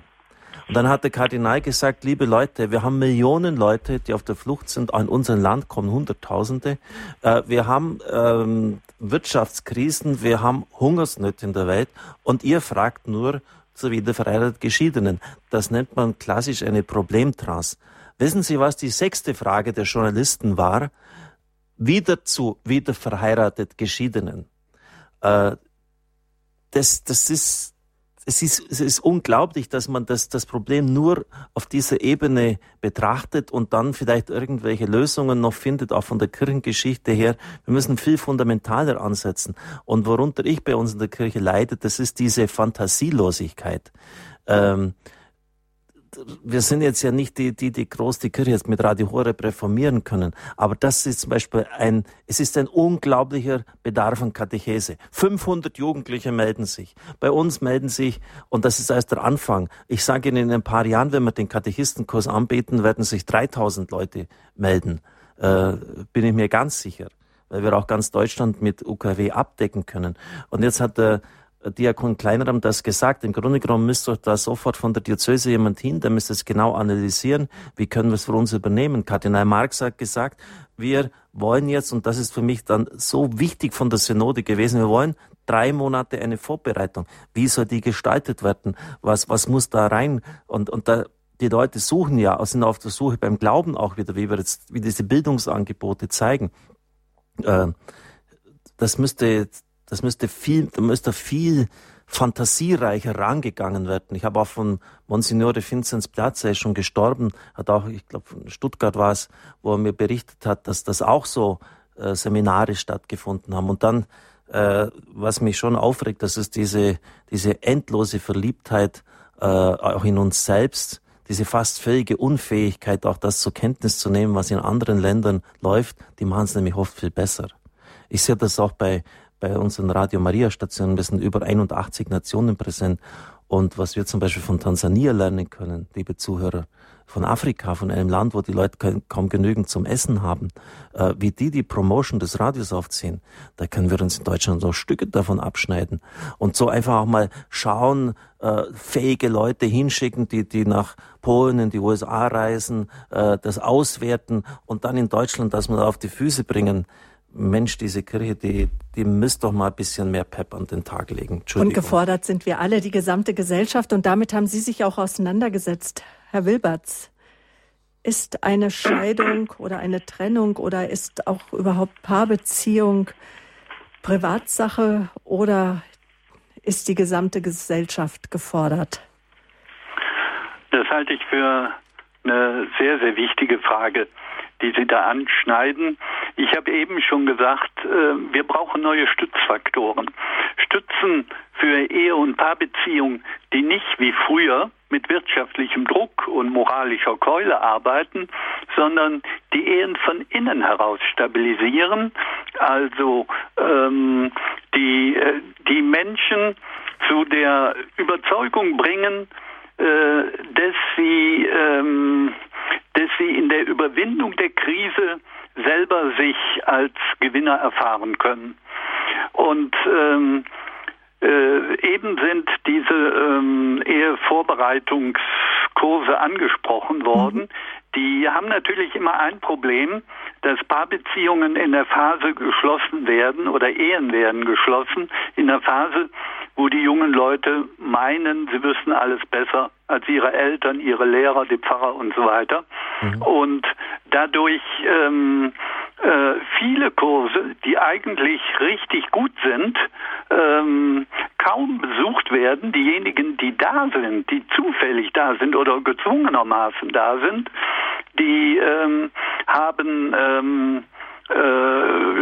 Und dann hat der Kardinal gesagt, liebe Leute, wir haben Millionen Leute, die auf der Flucht sind. Auch in unserem Land kommen Hunderttausende. Äh, wir haben ähm, Wirtschaftskrisen, wir haben Hungersnöte in der Welt. Und ihr fragt nur zu wiederverheirateten Geschiedenen. Das nennt man klassisch eine Problemtrans. Wissen Sie, was die sechste Frage der Journalisten war? Wieder zu wiederverheiratet Geschiedenen. Äh, das, das ist es ist, es ist unglaublich, dass man das, das Problem nur auf dieser Ebene betrachtet und dann vielleicht irgendwelche Lösungen noch findet, auch von der Kirchengeschichte her. Wir müssen viel fundamentaler ansetzen. Und worunter ich bei uns in der Kirche leide, das ist diese Fantasielosigkeit. Ähm, wir sind jetzt ja nicht die, die, die groß die Kirche jetzt mit Radio Horeb reformieren können. Aber das ist zum Beispiel ein, es ist ein unglaublicher Bedarf an Katechese. 500 Jugendliche melden sich. Bei uns melden sich, und das ist erst der Anfang. Ich sage Ihnen, in ein paar Jahren, wenn wir den Katechistenkurs anbieten, werden sich 3000 Leute melden. Äh, bin ich mir ganz sicher. Weil wir auch ganz Deutschland mit UKW abdecken können. Und jetzt hat der, Diakon Kleineram das gesagt. Im Grunde genommen müsste da sofort von der Diözese jemand hin, der müsste es genau analysieren, wie können wir es für uns übernehmen. Kardinal Marx hat gesagt, wir wollen jetzt, und das ist für mich dann so wichtig von der Synode gewesen, wir wollen drei Monate eine Vorbereitung. Wie soll die gestaltet werden? Was, was muss da rein? Und, und da, die Leute suchen ja, sind auf der Suche beim Glauben auch wieder, wie wir jetzt, wie diese Bildungsangebote zeigen. Äh, das müsste das müsste viel, da müsste viel fantasiereicher rangegangen werden. Ich habe auch von Monsignore Vinzenz Platz, er ist schon gestorben, hat auch, ich glaube, von Stuttgart war es, wo er mir berichtet hat, dass das auch so äh, Seminare stattgefunden haben. Und dann, äh, was mich schon aufregt, das ist diese, diese endlose Verliebtheit äh, auch in uns selbst, diese fast völlige Unfähigkeit, auch das zur Kenntnis zu nehmen, was in anderen Ländern läuft, die machen es nämlich oft viel besser. Ich sehe das auch bei bei unseren Radio Maria Stationen. Wir sind über 81 Nationen präsent. Und was wir zum Beispiel von Tansania lernen können, liebe Zuhörer, von Afrika, von einem Land, wo die Leute kaum genügend zum Essen haben, äh, wie die die Promotion des Radios aufziehen, da können wir uns in Deutschland so Stücke davon abschneiden. Und so einfach auch mal schauen, äh, fähige Leute hinschicken, die, die nach Polen, in die USA reisen, äh, das auswerten und dann in Deutschland das mal auf die Füße bringen. Mensch, diese Kirche, die, die müsste doch mal ein bisschen mehr Pep an den Tag legen. Und gefordert sind wir alle, die gesamte Gesellschaft. Und damit haben Sie sich auch auseinandergesetzt. Herr Wilberts, ist eine Scheidung oder eine Trennung oder ist auch überhaupt Paarbeziehung Privatsache oder ist die gesamte Gesellschaft gefordert? Das halte ich für eine sehr, sehr wichtige Frage die Sie da anschneiden. Ich habe eben schon gesagt, äh, wir brauchen neue Stützfaktoren. Stützen für Ehe- und Paarbeziehungen, die nicht wie früher mit wirtschaftlichem Druck und moralischer Keule arbeiten, sondern die Ehen von innen heraus stabilisieren, also ähm, die, äh, die Menschen zu der Überzeugung bringen, äh, dass sie ähm, dass sie in der Überwindung der Krise selber sich als Gewinner erfahren können. Und ähm, äh, eben sind diese ähm, Ehevorbereitungskurse angesprochen worden. Mhm. Die haben natürlich immer ein Problem, dass Paarbeziehungen in der Phase geschlossen werden oder Ehen werden geschlossen, in der Phase, wo die jungen Leute meinen, sie wüssten alles besser als ihre Eltern, ihre Lehrer, die Pfarrer und so weiter. Mhm. Und dadurch ähm, äh, viele Kurse, die eigentlich richtig gut sind, ähm, kaum besucht werden. Diejenigen, die da sind, die zufällig da sind oder gezwungenermaßen da sind, die ähm, haben ähm, äh,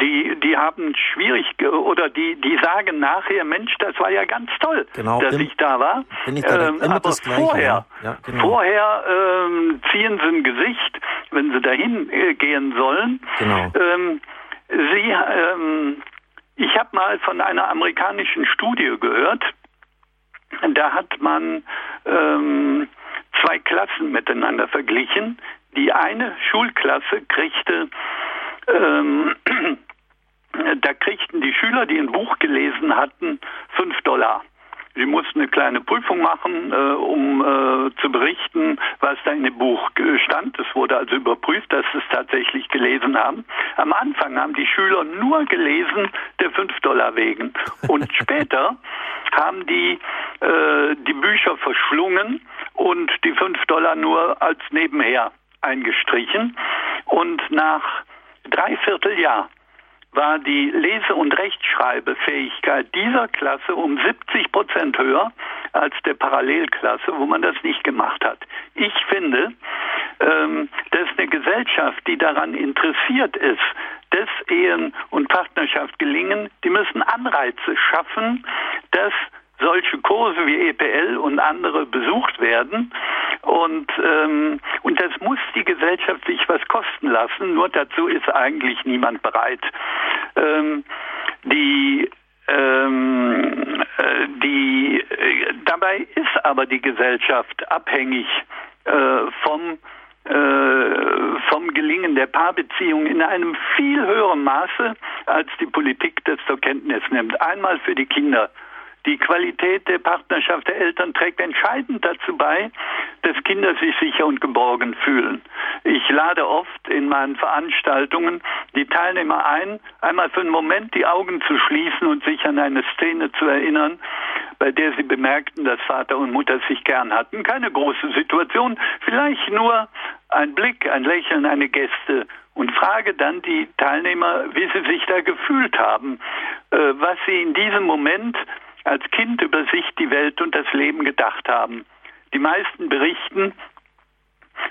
die, die haben schwierig oder die, die sagen nachher, Mensch, das war ja ganz toll, genau, dass ich da war. Bin ich da ähm, aber vorher, ja, genau. vorher ähm, ziehen sie ein Gesicht, wenn sie dahin äh, gehen sollen. Genau. Ähm, sie, ähm, ich habe mal von einer amerikanischen Studie gehört. Da hat man ähm, zwei Klassen miteinander verglichen. Die eine Schulklasse kriegte, ähm, da kriegten die Schüler, die ein Buch gelesen hatten, fünf Dollar. Sie mussten eine kleine Prüfung machen, äh, um äh, zu berichten, was da in dem Buch stand. Es wurde also überprüft, dass sie es tatsächlich gelesen haben. Am Anfang haben die Schüler nur gelesen, der 5 Dollar wegen. Und später haben die äh, die Bücher verschlungen und die 5 Dollar nur als nebenher eingestrichen. Und nach dreiviertel Jahr war die Lese- und Rechtschreibefähigkeit dieser Klasse um 70 Prozent höher als der Parallelklasse, wo man das nicht gemacht hat. Ich finde, ähm, dass eine Gesellschaft, die daran interessiert ist, dass Ehen und Partnerschaft gelingen, die müssen Anreize schaffen, dass solche Kurse wie EPL und andere besucht werden. Und, ähm, und das muss die Gesellschaft sich was kosten lassen. Nur dazu ist eigentlich niemand bereit. Ähm, die ähm, äh, die, äh, dabei ist aber die Gesellschaft abhängig äh, vom äh, vom Gelingen der Paarbeziehung in einem viel höheren Maße, als die Politik das zur Kenntnis nimmt. Einmal für die Kinder. Die Qualität der Partnerschaft der Eltern trägt entscheidend dazu bei, dass Kinder sich sicher und geborgen fühlen. Ich lade oft in meinen Veranstaltungen die Teilnehmer ein, einmal für einen Moment die Augen zu schließen und sich an eine Szene zu erinnern, bei der sie bemerkten, dass Vater und Mutter sich gern hatten. Keine große Situation, vielleicht nur ein Blick, ein Lächeln, eine Geste und frage dann die Teilnehmer, wie sie sich da gefühlt haben, äh, was sie in diesem Moment als Kind über sich, die Welt und das Leben gedacht haben. Die meisten berichten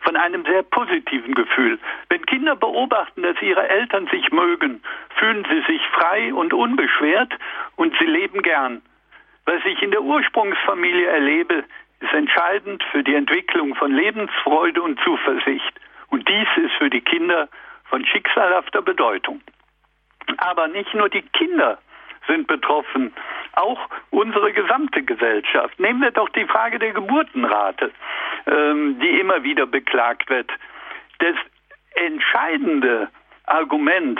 von einem sehr positiven Gefühl. Wenn Kinder beobachten, dass ihre Eltern sich mögen, fühlen sie sich frei und unbeschwert und sie leben gern. Was ich in der Ursprungsfamilie erlebe, ist entscheidend für die Entwicklung von Lebensfreude und Zuversicht. Und dies ist für die Kinder von schicksalhafter Bedeutung. Aber nicht nur die Kinder sind betroffen, auch unsere gesamte Gesellschaft. Nehmen wir doch die Frage der Geburtenrate, ähm, die immer wieder beklagt wird. Das entscheidende Argument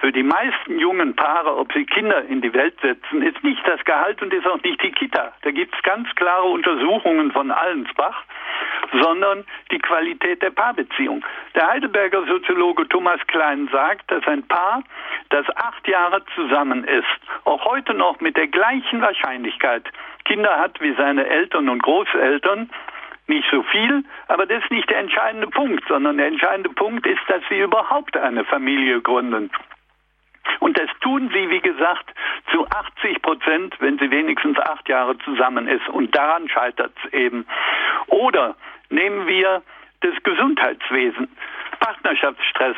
für die meisten jungen Paare, ob sie Kinder in die Welt setzen, ist nicht das Gehalt und ist auch nicht die Kita. Da gibt es ganz klare Untersuchungen von Allensbach, sondern die Qualität der Paarbeziehung. Der Heidelberger Soziologe Thomas Klein sagt, dass ein Paar, das acht Jahre zusammen ist, auch heute noch mit der gleichen Wahrscheinlichkeit Kinder hat wie seine Eltern und Großeltern, nicht so viel, aber das ist nicht der entscheidende Punkt, sondern der entscheidende Punkt ist, dass sie überhaupt eine Familie gründen. Und das tun sie, wie gesagt, zu 80 Prozent, wenn sie wenigstens acht Jahre zusammen ist. Und daran scheitert es eben. Oder nehmen wir das Gesundheitswesen. Partnerschaftsstress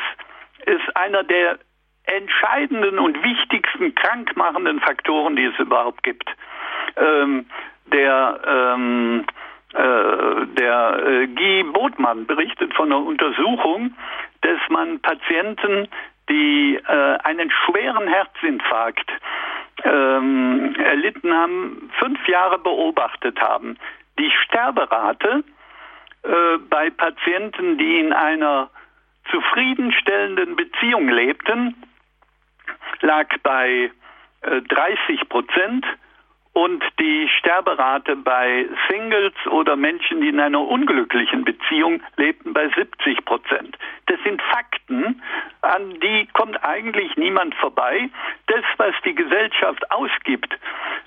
ist einer der entscheidenden und wichtigsten krankmachenden Faktoren, die es überhaupt gibt. Ähm, der ähm, äh, der äh, Guy Botmann berichtet von einer Untersuchung, dass man Patienten die äh, einen schweren Herzinfarkt ähm, erlitten haben, fünf Jahre beobachtet haben. Die Sterberate äh, bei Patienten, die in einer zufriedenstellenden Beziehung lebten, lag bei äh, 30 Prozent und die Sterberate bei Singles oder Menschen, die in einer unglücklichen Beziehung lebten, bei 70 Prozent. Das sind Fakten, an die kommt eigentlich niemand vorbei. Das, was die Gesellschaft ausgibt,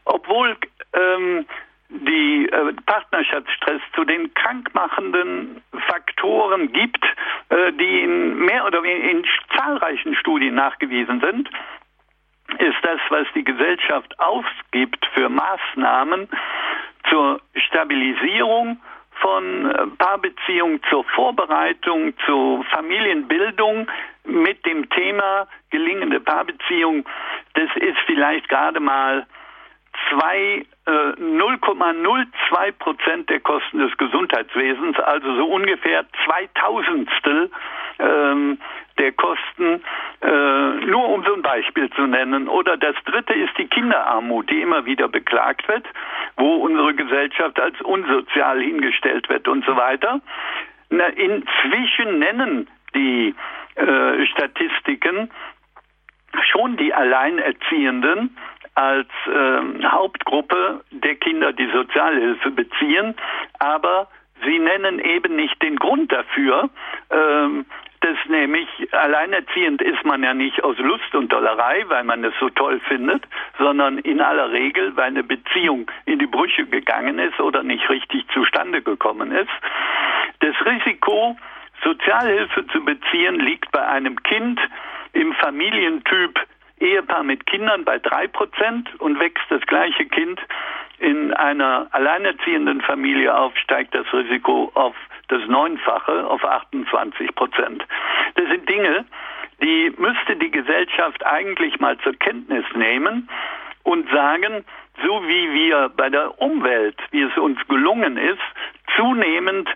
obwohl ähm, die äh, Partnerschaftsstress zu den krankmachenden Faktoren gibt, äh, die in mehr oder weniger in zahlreichen Studien nachgewiesen sind, ist das, was die Gesellschaft ausgibt für Maßnahmen zur Stabilisierung von äh, Paarbeziehungen, zur Vorbereitung, zur Familienbildung mit dem Thema gelingende Paarbeziehung. Das ist vielleicht gerade mal zwei, 0,02 Prozent der Kosten des Gesundheitswesens, also so ungefähr zweitausendstel ähm, der Kosten, äh, nur um so ein Beispiel zu nennen. Oder das dritte ist die Kinderarmut, die immer wieder beklagt wird, wo unsere Gesellschaft als unsozial hingestellt wird und so weiter. Na, inzwischen nennen die äh, Statistiken schon die Alleinerziehenden als äh, Hauptgruppe der Kinder, die Sozialhilfe beziehen, aber sie nennen eben nicht den Grund dafür, ähm, dass nämlich alleinerziehend ist man ja nicht aus Lust und Dollerei, weil man es so toll findet, sondern in aller Regel, weil eine Beziehung in die Brüche gegangen ist oder nicht richtig zustande gekommen ist. Das Risiko, Sozialhilfe zu beziehen, liegt bei einem Kind im Familientyp Ehepaar mit Kindern bei drei Prozent und wächst das gleiche Kind in einer alleinerziehenden Familie auf, steigt das Risiko auf das Neunfache, auf 28 Prozent. Das sind Dinge, die müsste die Gesellschaft eigentlich mal zur Kenntnis nehmen und sagen, so wie wir bei der Umwelt, wie es uns gelungen ist, zunehmend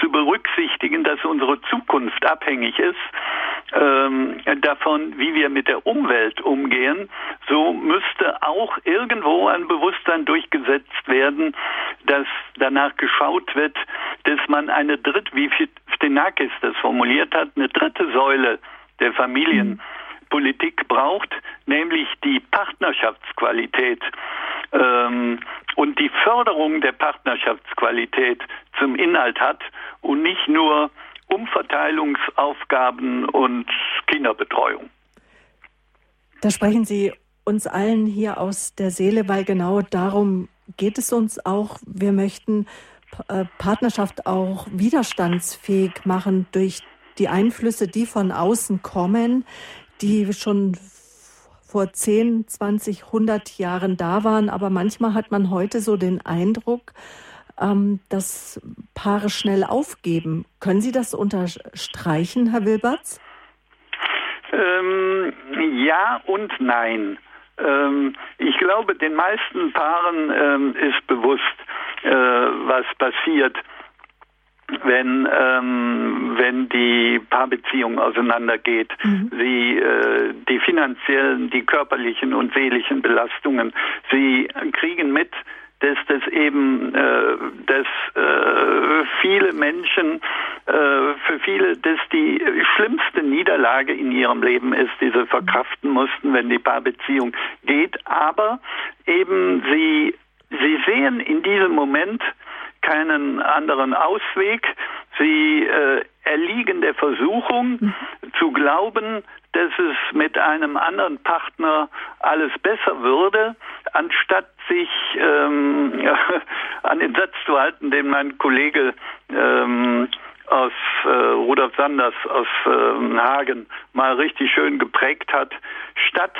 zu berücksichtigen, dass unsere Zukunft abhängig ist ähm, davon, wie wir mit der Umwelt umgehen, so müsste auch irgendwo ein Bewusstsein durchgesetzt werden, dass danach geschaut wird, dass man eine dritte, wie Stenakis das formuliert hat, eine dritte Säule der Familienpolitik braucht, nämlich die Partnerschaftsqualität ähm, und die Förderung der Partnerschaftsqualität zum Inhalt hat und nicht nur Umverteilungsaufgaben und Kinderbetreuung. Da sprechen Sie uns allen hier aus der Seele, weil genau darum geht es uns auch. Wir möchten äh, Partnerschaft auch widerstandsfähig machen durch die Einflüsse, die von außen kommen, die schon vor 10, 20, 100 Jahren da waren. Aber manchmal hat man heute so den Eindruck, ähm, dass Paare schnell aufgeben. Können Sie das unterstreichen, Herr Wilberts? Ähm, ja und nein. Ähm, ich glaube, den meisten Paaren ähm, ist bewusst, äh, was passiert, wenn, ähm, wenn die Paarbeziehung auseinandergeht. Mhm. Sie, äh, die finanziellen, die körperlichen und seelischen Belastungen, sie kriegen mit, dass das eben, äh, dass äh, viele Menschen, äh, für viele das die schlimmste Niederlage in ihrem Leben ist, die sie verkraften mussten, wenn die Paarbeziehung geht. Aber eben sie, sie sehen in diesem Moment keinen anderen Ausweg. Sie äh, erliegen der Versuchung mhm. zu glauben, dass es mit einem anderen Partner alles besser würde, anstatt sich ähm, an den Satz zu halten, den mein Kollege ähm, aus äh, Rudolf Sanders aus äh, Hagen mal richtig schön geprägt hat, statt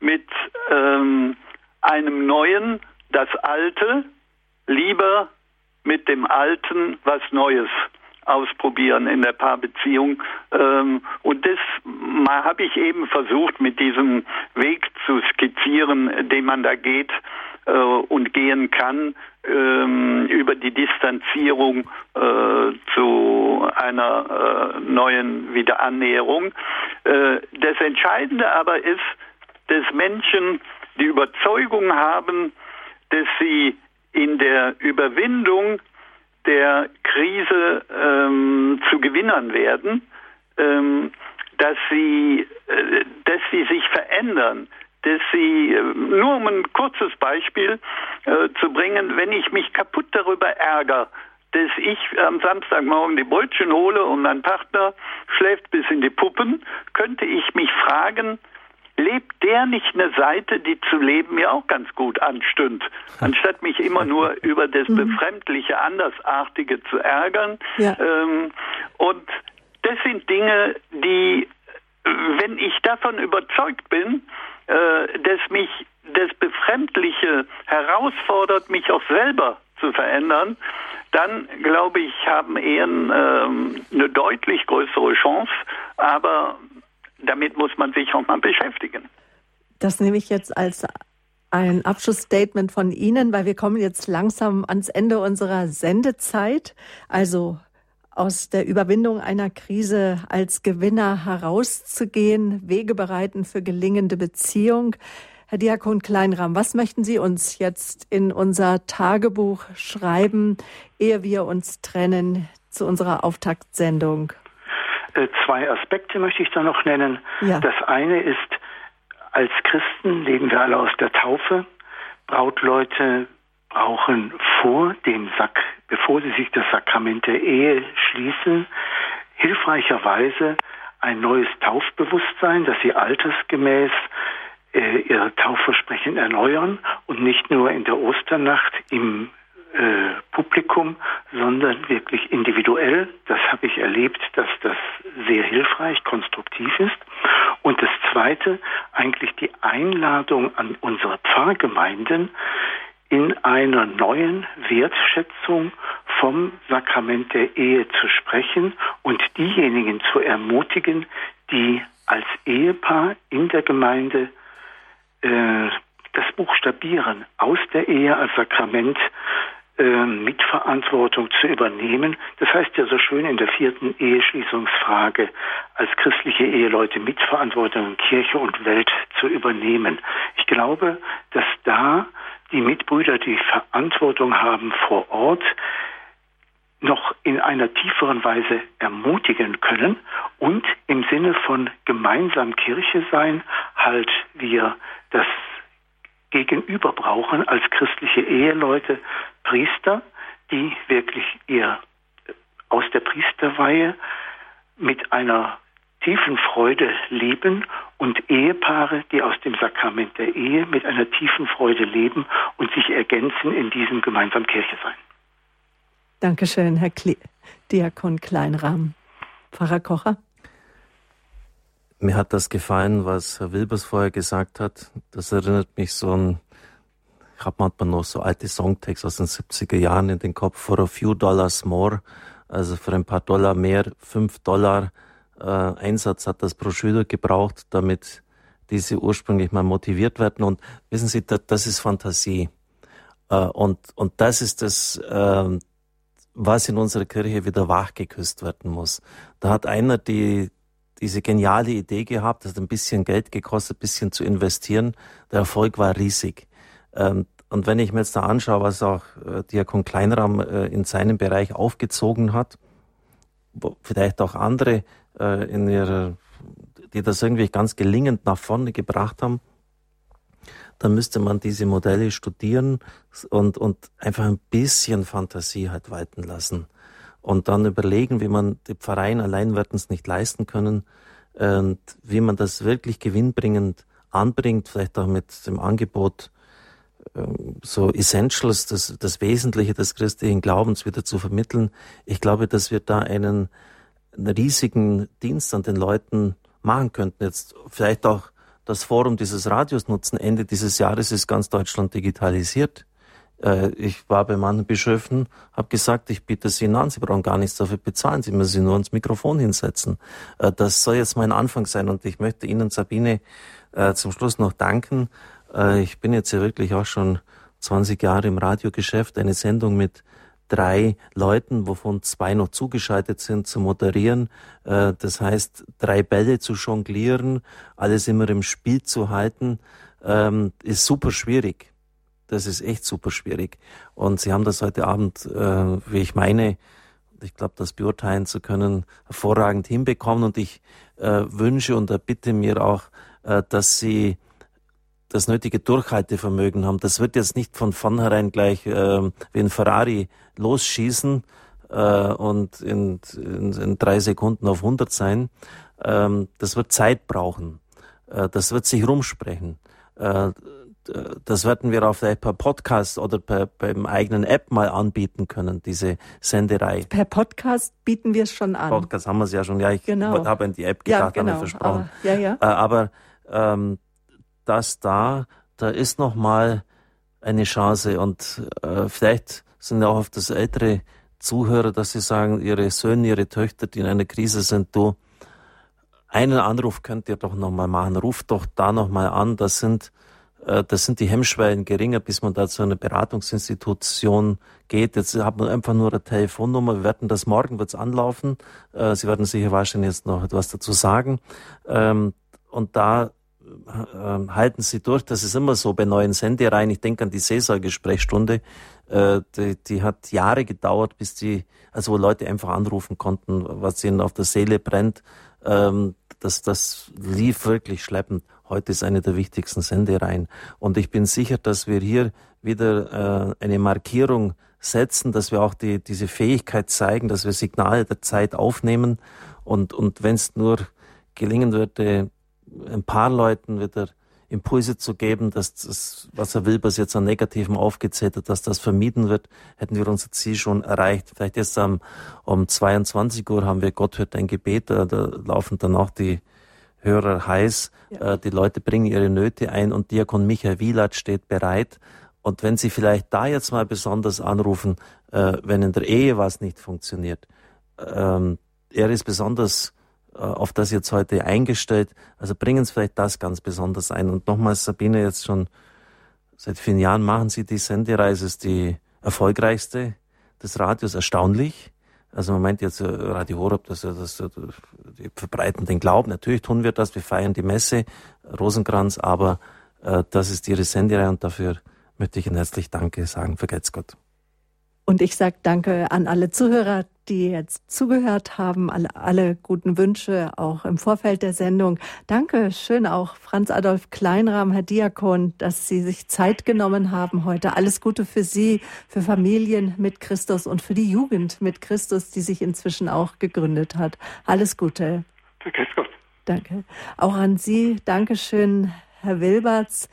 mit ähm, einem Neuen das Alte lieber mit dem Alten was Neues ausprobieren in der Paarbeziehung. Ähm, und das habe ich eben versucht, mit diesem Weg zu skizzieren, den man da geht äh, und gehen kann, ähm, über die Distanzierung äh, zu einer äh, neuen Wiederannäherung. Äh, das Entscheidende aber ist, dass Menschen die Überzeugung haben, dass sie in der Überwindung der Krise ähm, zu Gewinnern werden, ähm, dass sie, äh, dass sie sich verändern, dass sie, äh, nur um ein kurzes Beispiel äh, zu bringen, wenn ich mich kaputt darüber ärgere, dass ich am Samstagmorgen die Brötchen hole und mein Partner schläft bis in die Puppen, könnte ich mich fragen, lebt der nicht eine Seite, die zu leben mir auch ganz gut anstündt, anstatt mich immer nur über das mhm. befremdliche, andersartige zu ärgern. Ja. Ähm, und das sind Dinge, die, wenn ich davon überzeugt bin, äh, dass mich das Befremdliche herausfordert, mich auch selber zu verändern, dann glaube ich, haben Ehen ähm, eine deutlich größere Chance. Aber damit muss man sich auch mal beschäftigen. Das nehme ich jetzt als ein Abschlussstatement von Ihnen, weil wir kommen jetzt langsam ans Ende unserer Sendezeit. Also aus der Überwindung einer Krise als Gewinner herauszugehen, Wege bereiten für gelingende Beziehung. Herr Diakon Kleinram, was möchten Sie uns jetzt in unser Tagebuch schreiben, ehe wir uns trennen zu unserer Auftaktsendung? Äh, zwei Aspekte möchte ich da noch nennen. Ja. Das eine ist, als Christen leben wir alle aus der Taufe. Brautleute brauchen vor dem Sack, bevor sie sich das Sakrament der Ehe schließen, hilfreicherweise ein neues Taufbewusstsein, dass sie altersgemäß äh, ihr Taufversprechen erneuern und nicht nur in der Osternacht im äh, Publikum, sondern wirklich individuell. Das habe ich erlebt, dass das sehr hilfreich, konstruktiv ist. Und das Zweite, eigentlich die Einladung an unsere Pfarrgemeinden, in einer neuen Wertschätzung vom Sakrament der Ehe zu sprechen und diejenigen zu ermutigen, die als Ehepaar in der Gemeinde äh, das Buchstabieren aus der Ehe als Sakrament äh, Mitverantwortung zu übernehmen. Das heißt ja so schön in der vierten Eheschließungsfrage, als christliche Eheleute Mitverantwortung in Kirche und Welt zu übernehmen. Ich glaube, dass da die Mitbrüder die Verantwortung haben vor Ort, noch in einer tieferen Weise ermutigen können und im Sinne von gemeinsam Kirche sein, halt wir das Gegenüber brauchen als christliche Eheleute Priester, die wirklich ihr aus der Priesterweihe mit einer tiefen Freude leben und Ehepaare, die aus dem Sakrament der Ehe mit einer tiefen Freude leben und sich ergänzen in diesem gemeinsamen Kirche sein. Dankeschön, Herr Kle Diakon Kleinrahm. Pfarrer Kocher? Mir hat das gefallen, was Herr Wilbers vorher gesagt hat. Das erinnert mich so an, ich habe manchmal noch so alte Songtexte aus den 70er Jahren in den Kopf, for a few dollars more, also für ein paar Dollar mehr, fünf Dollar äh, Einsatz hat das Broschüre gebraucht, damit diese ursprünglich mal motiviert werden. Und wissen Sie, das, das ist Fantasie. Äh, und, und das ist das, äh, was in unserer Kirche wieder wachgeküsst werden muss. Da hat einer die, diese geniale Idee gehabt, das hat ein bisschen Geld gekostet, ein bisschen zu investieren. Der Erfolg war riesig. Ähm, und wenn ich mir jetzt da anschaue, was auch äh, Diakon Kleinram äh, in seinem Bereich aufgezogen hat, vielleicht auch andere äh, in ihrer, die das irgendwie ganz gelingend nach vorne gebracht haben, dann müsste man diese Modelle studieren und, und einfach ein bisschen Fantasie halt walten lassen. Und dann überlegen, wie man, die Pfarreien allein werden es nicht leisten können, und wie man das wirklich gewinnbringend anbringt, vielleicht auch mit dem Angebot, ähm, so Essentials, das, das Wesentliche des christlichen Glaubens wieder zu vermitteln. Ich glaube, dass wir da einen, einen riesigen Dienst an den Leuten machen könnten. Jetzt vielleicht auch das Forum dieses Radios nutzen. Ende dieses Jahres ist ganz Deutschland digitalisiert. Äh, ich war bei manchen Bischöfen, habe gesagt, ich biete Sie an, Sie brauchen gar nichts dafür bezahlen, Sie müssen sich nur ans Mikrofon hinsetzen. Äh, das soll jetzt mein Anfang sein und ich möchte Ihnen, Sabine, äh, zum Schluss noch danken. Ich bin jetzt ja wirklich auch schon 20 Jahre im Radiogeschäft, eine Sendung mit drei Leuten, wovon zwei noch zugeschaltet sind, zu moderieren. Das heißt, drei Bälle zu jonglieren, alles immer im Spiel zu halten, ähm, ist super schwierig. Das ist echt super schwierig. Und Sie haben das heute Abend, äh, wie ich meine, ich glaube, das beurteilen zu können, hervorragend hinbekommen. Und ich äh, wünsche und erbitte mir auch, äh, dass Sie das nötige Durchhaltevermögen haben. Das wird jetzt nicht von vornherein gleich äh, wie ein Ferrari losschießen äh, und in, in, in drei Sekunden auf 100 sein. Ähm, das wird Zeit brauchen. Äh, das wird sich rumsprechen. Äh, das werden wir auch vielleicht per Podcast oder per, beim eigenen App mal anbieten können, diese Senderei. Per Podcast bieten wir es schon an. Podcast haben wir es ja schon. Ja, ich Genau. habe an die App Ja, gedacht, genau, haben wir versprochen. aber- ja, ja. Äh, aber ähm, das da, da ist noch mal eine Chance und äh, vielleicht sind ja auch auf das ältere Zuhörer, dass sie sagen, ihre Söhne, ihre Töchter, die in einer Krise sind, du, einen Anruf könnt ihr doch noch mal machen, ruft doch da noch mal an, das sind äh, das sind die Hemmschwellen geringer, bis man da zu einer Beratungsinstitution geht. Jetzt hat man einfach nur eine Telefonnummer. Wir werden das morgen wird's anlaufen. Äh, Sie werden sicher wahrscheinlich jetzt noch etwas dazu sagen. Ähm, Und da äh, halten Sie durch. Das ist immer so bei neuen Sendereien. Ich denke an die Cäsar-Gesprächsstunde. Äh, Die, die hat Jahre gedauert, bis die, also wo Leute einfach anrufen konnten, was ihnen auf der Seele brennt. Ähm, Das, das lief wirklich schleppend. Heute ist eine der wichtigsten Sendereien. Und ich bin sicher, dass wir hier wieder äh, eine Markierung setzen, dass wir auch die, diese Fähigkeit zeigen, dass wir Signale der Zeit aufnehmen. Und, und wenn es nur gelingen würde, ein paar Leuten wieder Impulse zu geben, dass das, was Herr Wilbers jetzt an Negativen aufgezählt hat, dass das vermieden wird, hätten wir unser Ziel schon erreicht. Vielleicht jetzt um, um 22 Uhr haben wir Gott hört dein Gebet, da, da laufen dann auch die Hörer heiß, ja. äh, die Leute bringen ihre Nöte ein und Diakon Michael Wielat steht bereit. Und wenn Sie vielleicht da jetzt mal besonders anrufen, äh, wenn in der Ehe was nicht funktioniert, ähm, er ist besonders äh, auf das jetzt heute eingestellt. Also bringen Sie vielleicht das ganz besonders ein. Und nochmals, Sabine, jetzt schon seit vielen Jahren machen Sie die Sendereise, ist die erfolgreichste des Radios, erstaunlich. Also man meint jetzt äh, Radio Horeb, dass das, das, die verbreiten den Glauben. Natürlich tun wir das, wir feiern die Messe, Rosenkranz, aber äh, das ist Ihre Sendereihe und dafür möchte ich Ihnen herzlich Danke sagen. Vergelt's Gott. Und ich sage Danke an alle Zuhörer, die jetzt zugehört haben, alle, alle guten Wünsche auch im Vorfeld der Sendung. Danke schön auch Franz Adolf Kleinrahm, Herr Diakon, dass Sie sich Zeit genommen haben heute. Alles Gute für Sie, für Familien mit Christus und für die Jugend mit Christus, die sich inzwischen auch gegründet hat. Alles Gute. Gott. Danke. Auch an Sie, Dankeschön, Herr Wilberts.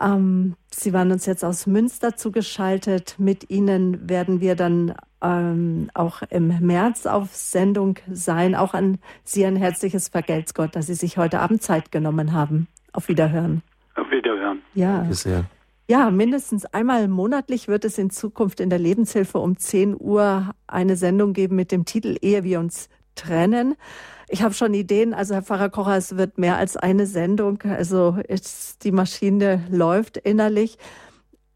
Ähm, Sie waren uns jetzt aus Münster zugeschaltet. Mit Ihnen werden wir dann ähm, auch im März auf Sendung sein. Auch an Sie ein herzliches Vergelt's Gott, dass Sie sich heute Abend Zeit genommen haben. Auf Wiederhören. Auf Wiederhören. Ja. Danke sehr. Ja, mindestens einmal monatlich wird es in Zukunft in der Lebenshilfe um 10 Uhr eine Sendung geben mit dem Titel Ehe wir uns trennen. Ich habe schon Ideen. Also Herr Pfarrer Kocher, es wird mehr als eine Sendung. Also die Maschine läuft innerlich.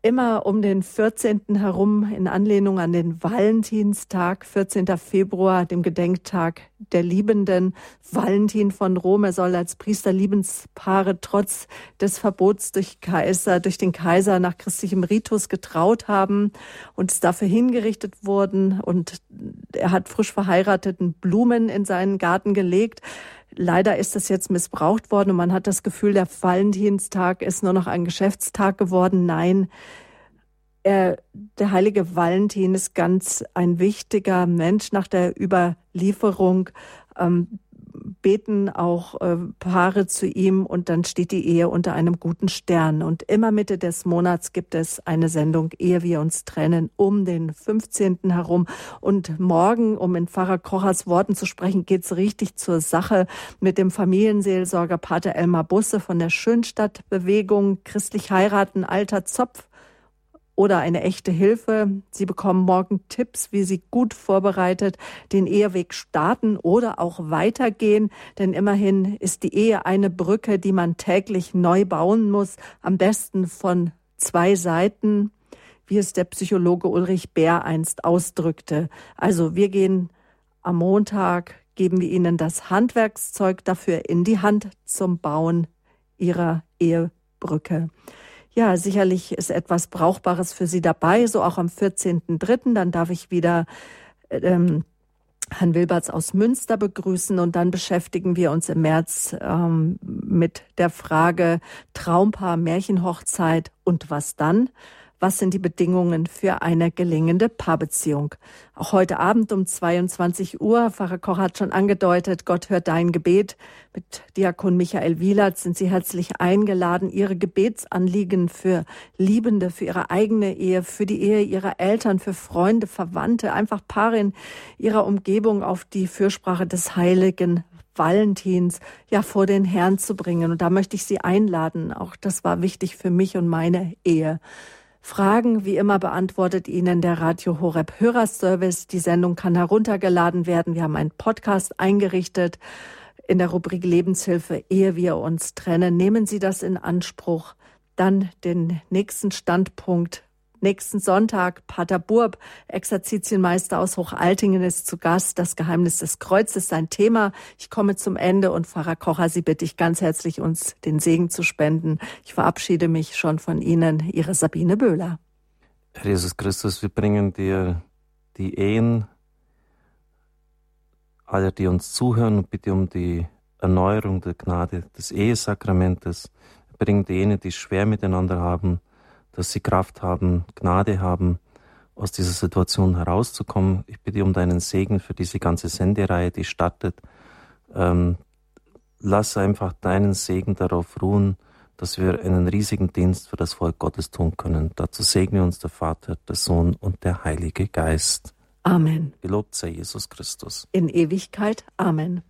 Immer um den 14. herum in Anlehnung an den Valentinstag, 14. Februar, dem Gedenktag der Liebenden. Valentin von Rom, er soll als Priester Liebenspaare trotz des Verbots durch Kaiser, durch den Kaiser nach christlichem Ritus getraut haben und dafür hingerichtet worden. Und er hat frisch verheirateten Blumen in seinen Garten gelegt. Leider ist das jetzt missbraucht worden und man hat das Gefühl, der Valentinstag ist nur noch ein Geschäftstag geworden. Nein, er, der heilige Valentin ist ganz ein wichtiger Mensch nach der Überlieferung. Ähm, beten auch äh, Paare zu ihm und dann steht die Ehe unter einem guten Stern. Und immer Mitte des Monats gibt es eine Sendung, ehe wir uns trennen, um den 15. herum. Und morgen, um in Pfarrer Kochers Worten zu sprechen, geht's richtig zur Sache mit dem Familienseelsorger Pater Elmar Busse von der Schönstadtbewegung Christlich heiraten, alter Zopf oder eine echte Hilfe. Sie bekommen morgen Tipps, wie Sie gut vorbereitet den Eheweg starten oder auch weitergehen. Denn immerhin ist die Ehe eine Brücke, die man täglich neu bauen muss. Am besten von zwei Seiten, wie es der Psychologe Ulrich Bär einst ausdrückte. Also wir gehen am Montag, geben wir Ihnen das Handwerkszeug dafür in die Hand zum Bauen Ihrer Ehebrücke. Ja, sicherlich ist etwas Brauchbares für Sie dabei, so auch am 14.3. Dann darf ich wieder ähm, Herrn Wilberts aus Münster begrüßen und dann beschäftigen wir uns im März ähm, mit der Frage Traumpaar, Märchenhochzeit und was dann? Was sind die Bedingungen für eine gelingende Paarbeziehung? Auch heute Abend um 22 Uhr, Pfarrer Koch hat schon angedeutet, Gott hört dein Gebet. Mit Diakon Michael Wielert sind Sie herzlich eingeladen, Ihre Gebetsanliegen für Liebende, für Ihre eigene Ehe, für die Ehe Ihrer Eltern, für Freunde, Verwandte, einfach Paare in Ihrer Umgebung auf die Fürsprache des Heiligen Valentins ja vor den Herrn zu bringen. Und da möchte ich Sie einladen. Auch das war wichtig für mich und meine Ehe. Fragen wie immer beantwortet Ihnen der Radio Horeb Hörerservice. Die Sendung kann heruntergeladen werden. Wir haben einen Podcast eingerichtet in der Rubrik Lebenshilfe, ehe wir uns trennen. Nehmen Sie das in Anspruch. Dann den nächsten Standpunkt Nächsten Sonntag Pater Burb, Exerzitienmeister aus Hochaltingen, ist zu Gast. Das Geheimnis des Kreuzes sein Thema. Ich komme zum Ende und Pfarrer Kocher, Sie bitte ich ganz herzlich, uns den Segen zu spenden. Ich verabschiede mich schon von Ihnen, Ihre Sabine Böhler. Herr Jesus Christus, wir bringen dir die Ehen aller, die uns zuhören, und bitte um die Erneuerung der Gnade des Ehesakramentes. Wir bringen die schwer miteinander haben, dass sie Kraft haben, Gnade haben, aus dieser Situation herauszukommen. Ich bitte um deinen Segen für diese ganze Sendereihe, die startet. Ähm, lass einfach deinen Segen darauf ruhen, dass wir einen riesigen Dienst für das Volk Gottes tun können. Dazu segne uns der Vater, der Sohn und der Heilige Geist. Amen. Gelobt sei Jesus Christus. In Ewigkeit. Amen.